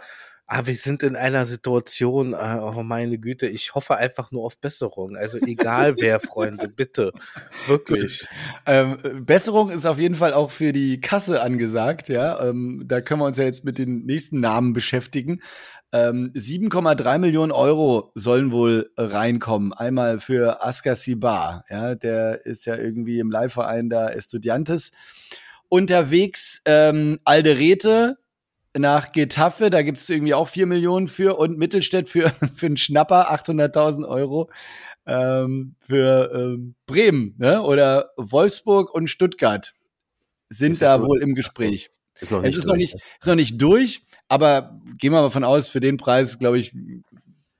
Ah, wir sind in einer Situation, äh, oh meine Güte, ich hoffe einfach nur auf Besserung. Also egal wer, Freunde, bitte. Wirklich. Ähm, Besserung ist auf jeden Fall auch für die Kasse angesagt, ja. Ähm, da können wir uns ja jetzt mit den nächsten Namen beschäftigen. Ähm, 7,3 Millionen Euro sollen wohl reinkommen. Einmal für Askar Sibar, ja, der ist ja irgendwie im Leihverein da Estudiantes. Unterwegs ähm, Alderete, nach Getafe, da gibt es irgendwie auch vier Millionen für und Mittelstädt für, für einen Schnapper, 800.000 Euro ähm, für ähm, Bremen ne? oder Wolfsburg und Stuttgart sind da wohl im Gespräch. Ist noch nicht, es ist, noch nicht, ist noch nicht durch, aber gehen wir mal von aus, für den Preis, glaube ich,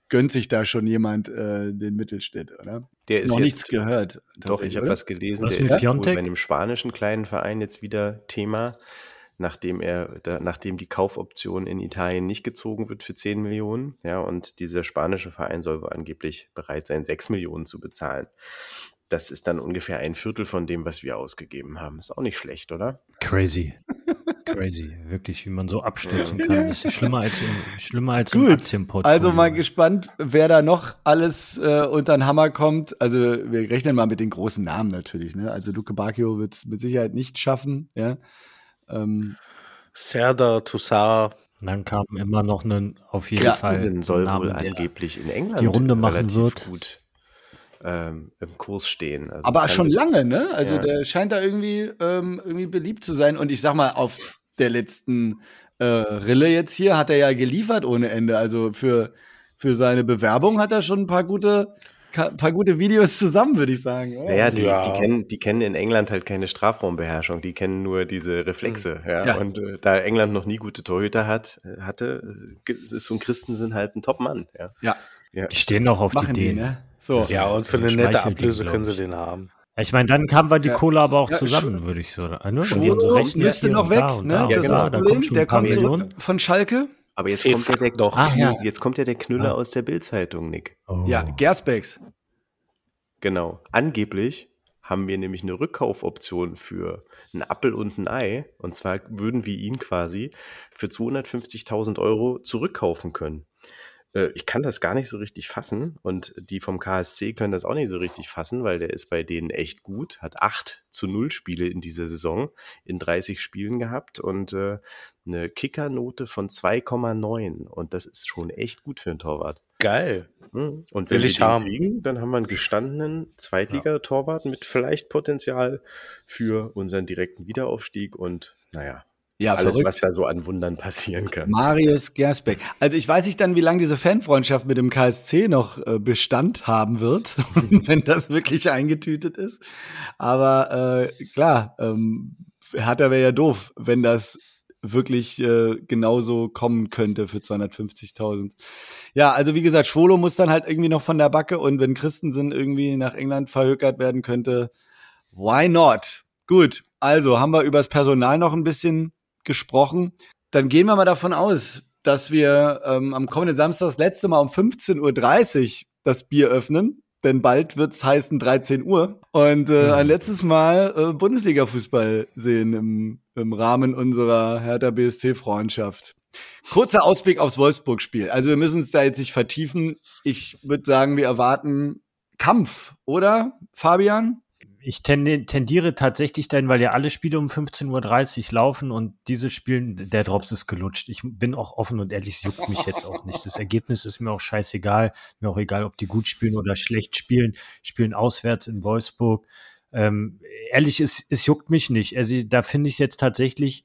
gönnt sich da schon jemand äh, den Mittelstädt, oder? Der ist noch jetzt, nichts gehört. Doch, ich habe was gelesen. Was der ist wohl bei einem spanischen kleinen Verein jetzt wieder Thema nachdem er, da, nachdem die Kaufoption in Italien nicht gezogen wird für 10 Millionen. Ja, und dieser spanische Verein soll wohl angeblich bereit sein, 6 Millionen zu bezahlen. Das ist dann ungefähr ein Viertel von dem, was wir ausgegeben haben. Ist auch nicht schlecht, oder? Crazy. Crazy, wirklich, wie man so abstürzen kann. Das ist schlimmer als, im, schlimmer als Gut. im Aktienportfolio. Also mal gespannt, wer da noch alles äh, unter den Hammer kommt. Also wir rechnen mal mit den großen Namen natürlich. Ne? Also Luke Bacchio wird es mit Sicherheit nicht schaffen. Ja. Ähm, Serdar Toussaint. Dann kam immer noch ein auf jeden Fall soll Namen, wohl angeblich in England die Runde machen wird. gut ähm, im Kurs stehen. Also Aber schon lange, ne? Also ja. der scheint da irgendwie ähm, irgendwie beliebt zu sein. Und ich sag mal, auf der letzten äh, Rille jetzt hier hat er ja geliefert ohne Ende. Also für für seine Bewerbung hat er schon ein paar gute paar gute Videos zusammen, würde ich sagen. Oder? Naja, die, ja. die, kennen, die kennen in England halt keine Strafraumbeherrschung, die kennen nur diese Reflexe. Mhm. Ja? ja. Und äh, da England noch nie gute Torhüter hat, äh, hatte, äh, ist so ein Christensen halt ein Top-Mann. Ja. ja. ja. Die stehen auch auf Machen die Ideen. Ne? So. Ja, und für eine nette Ablöse können sie den haben. Ich meine, dann kamen wir die Kohle aber auch zusammen, würde ich so. Ne? Schwurzburg so müsste noch weg, ne? Ja, genau. Da kommt schon der kommt von Schalke. Aber jetzt kommt, ja der, doch. Ah, ja. jetzt kommt ja der Knüller ah. aus der Bildzeitung, Nick. Oh. Ja, Gersbecks. Genau. Angeblich haben wir nämlich eine Rückkaufoption für einen Appel und ein Ei. Und zwar würden wir ihn quasi für 250.000 Euro zurückkaufen können. Äh, ich kann das gar nicht so richtig fassen und die vom KSC können das auch nicht so richtig fassen, weil der ist bei denen echt gut, hat 8 zu 0 Spiele in dieser Saison in 30 Spielen gehabt und äh, eine Kickernote von 2,9 und das ist schon echt gut für einen Torwart. Geil. Hm. Und wenn Will wir ich haben. kriegen, dann haben wir einen gestandenen Zweitliga-Torwart mit vielleicht Potenzial für unseren direkten Wiederaufstieg und naja, Ja, Alles, verrückt. was da so an Wundern passieren kann. Marius Gersbeck. Also ich weiß nicht dann, wie lange diese Fanfreundschaft mit dem KSC noch äh, Bestand haben wird, wenn das wirklich eingetütet ist. Aber äh, klar, ähm, Hertha wäre ja doof, wenn das wirklich äh, genauso kommen könnte für 250.000. Ja, also wie gesagt, Schwolo muss dann halt irgendwie noch von der Backe und wenn Christensen irgendwie nach England verhökert werden könnte, why not? Gut, also haben wir übers Personal noch ein bisschen gesprochen. Dann gehen wir mal davon aus, dass wir ähm, am kommenden Samstag das letzte Mal um 15.30 Uhr das Bier öffnen. Denn bald wird es heißen 13 Uhr. Und äh, ein letztes Mal äh, Bundesliga-Fußball sehen im, im Rahmen unserer Hertha BSC-Freundschaft. Kurzer Ausblick aufs Wolfsburg-Spiel. Also wir müssen uns da jetzt nicht vertiefen. Ich würde sagen, wir erwarten Kampf, oder, Fabian? Ich tendiere tatsächlich dann, weil ja alle Spiele um 15.30 Uhr laufen und diese Spielen, der Drops ist gelutscht. Ich bin auch offen und ehrlich, es juckt mich jetzt auch nicht. Das Ergebnis ist mir auch scheißegal. Mir auch egal, ob die gut spielen oder schlecht spielen. Spielen auswärts in Wolfsburg. Ähm, ehrlich, es, es juckt mich nicht. Also da finde ich es jetzt tatsächlich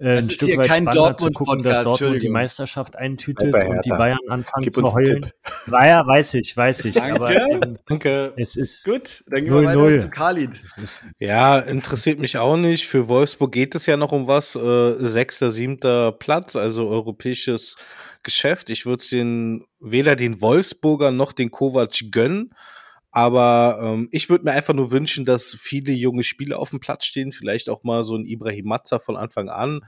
äh, ein Stück weit kein spannender zu gucken, dass Dortmund die Meisterschaft eintütet und die Bayern anfangen Gib zu heulen. War ja, weiß ich, weiß ich. Danke. Aber, ähm, Danke. Es ist gut. Dann gehen wir weiter 0. zu Khalid. Ja, interessiert mich auch nicht. Für Wolfsburg geht es ja noch um was. Äh, sechster, siebter Platz, also europäisches Geschäft. Ich würde den weder den Wolfsburger noch den Kovac gönnen. Aber ähm, ich würde mir einfach nur wünschen, dass viele junge Spieler auf dem Platz stehen, vielleicht auch mal so ein Ibrahim Matza von Anfang an.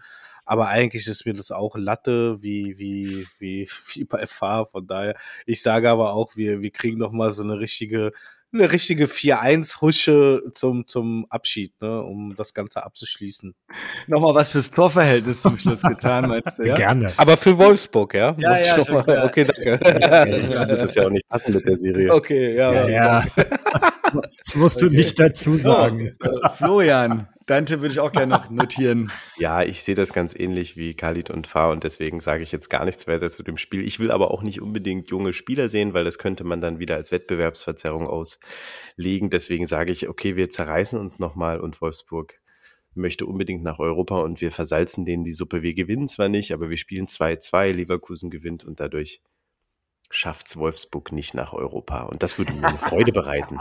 Aber eigentlich ist mir das auch Latte, wie, wie, wie, wie bei FH. Von daher, ich sage aber auch, wir, wir kriegen noch mal so eine richtige eine richtige 4-1-Husche zum, zum Abschied, ne, um das Ganze abzuschließen. Nochmal was fürs Torverhältnis zum Schluss getan, meinst du, ja? Gerne. Aber für Wolfsburg, ja? Ja, ja, mal, Okay, danke. Sonst würde das ja auch nicht passen mit der Serie. Okay, ja. ja. Das musst du okay. nicht dazu sagen. Äh, Florian, dein Tipp würde ich auch gerne noch notieren. Ja, ich sehe das ganz ähnlich wie Khalid und Fahr und deswegen sage ich jetzt gar nichts weiter zu dem Spiel. Ich will aber auch nicht unbedingt junge Spieler sehen, weil das könnte man dann wieder als Wettbewerbsverzerrung auslegen. Deswegen sage ich, okay, wir zerreißen uns nochmal und Wolfsburg möchte unbedingt nach Europa und wir versalzen denen die Suppe. Wir gewinnen zwar nicht, aber wir spielen 2-2, Leverkusen gewinnt und dadurch schafft's Wolfsburg nicht nach Europa. Und das würde mir eine Freude bereiten.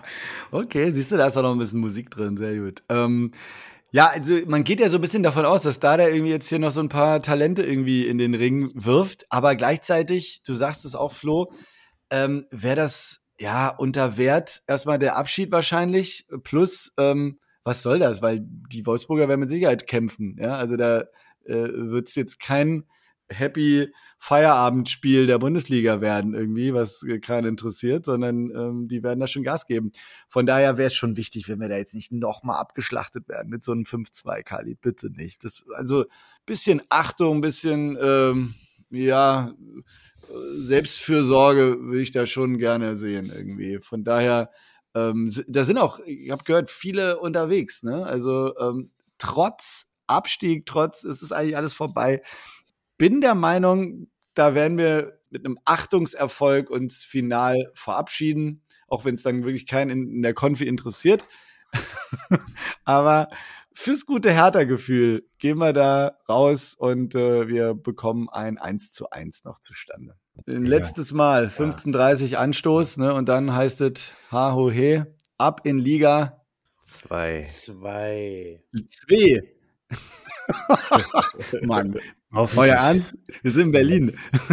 okay, siehst du, da ist auch noch ein bisschen Musik drin, sehr gut. Ähm, ja, also man geht ja so ein bisschen davon aus, dass da der irgendwie jetzt hier noch so ein paar Talente irgendwie in den Ring wirft, aber gleichzeitig, du sagst es auch, Flo, ähm, wäre das ja unter Wert erstmal der Abschied wahrscheinlich, plus ähm, was soll das? Weil die Wolfsburger werden mit Sicherheit kämpfen. Ja, also da äh, wird es jetzt kein Happy Feierabendspiel der Bundesliga werden, irgendwie, was keinen interessiert, sondern ähm, die werden da schon Gas geben. Von daher wäre es schon wichtig, wenn wir da jetzt nicht nochmal abgeschlachtet werden mit so einem 5-2, Kali. Bitte nicht. Das, also bisschen Achtung, bisschen, ähm, ja, Selbstfürsorge würde ich da schon gerne sehen, irgendwie. Von daher, ähm, da sind auch, ich habe gehört, viele unterwegs, ne? Also ähm, trotz Abstieg, trotz, es ist eigentlich alles vorbei bin der Meinung, da werden wir mit einem Achtungserfolg uns final verabschieden, auch wenn es dann wirklich keinen in, der Konfi interessiert. Aber fürs gute Hertha-Gefühl gehen wir da raus und äh, wir bekommen ein 1 zu 1 noch zustande. Ja. Letztes Mal, 15.30 Anstoß, ne, und dann heißt es ha ho he, ab in Liga 2. 2. 2. Mann, auf Euer Ernst? Wir sind in Berlin.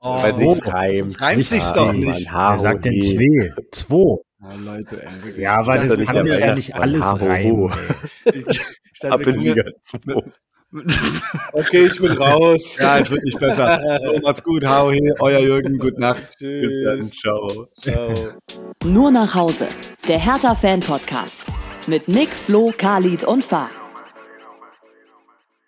oh, Weil sich's reimt. Das reimt sich doch nicht. Er sagt denn zwei. Zwei. Oh, Leute, ey, Ja, aber das kann sich ja nicht alles reimen. Ab in Liga 2. Okay, ich bin raus. Ja, es wird nicht besser. So, macht's gut. Hau he, euer Jürgen. Gute Nacht. Tschüss. Bis dann. Ciao. Ciao. Nur nach Hause. Der Hertha-Fan-Podcast. Mit Nick, Flo, Khalid und Fahr.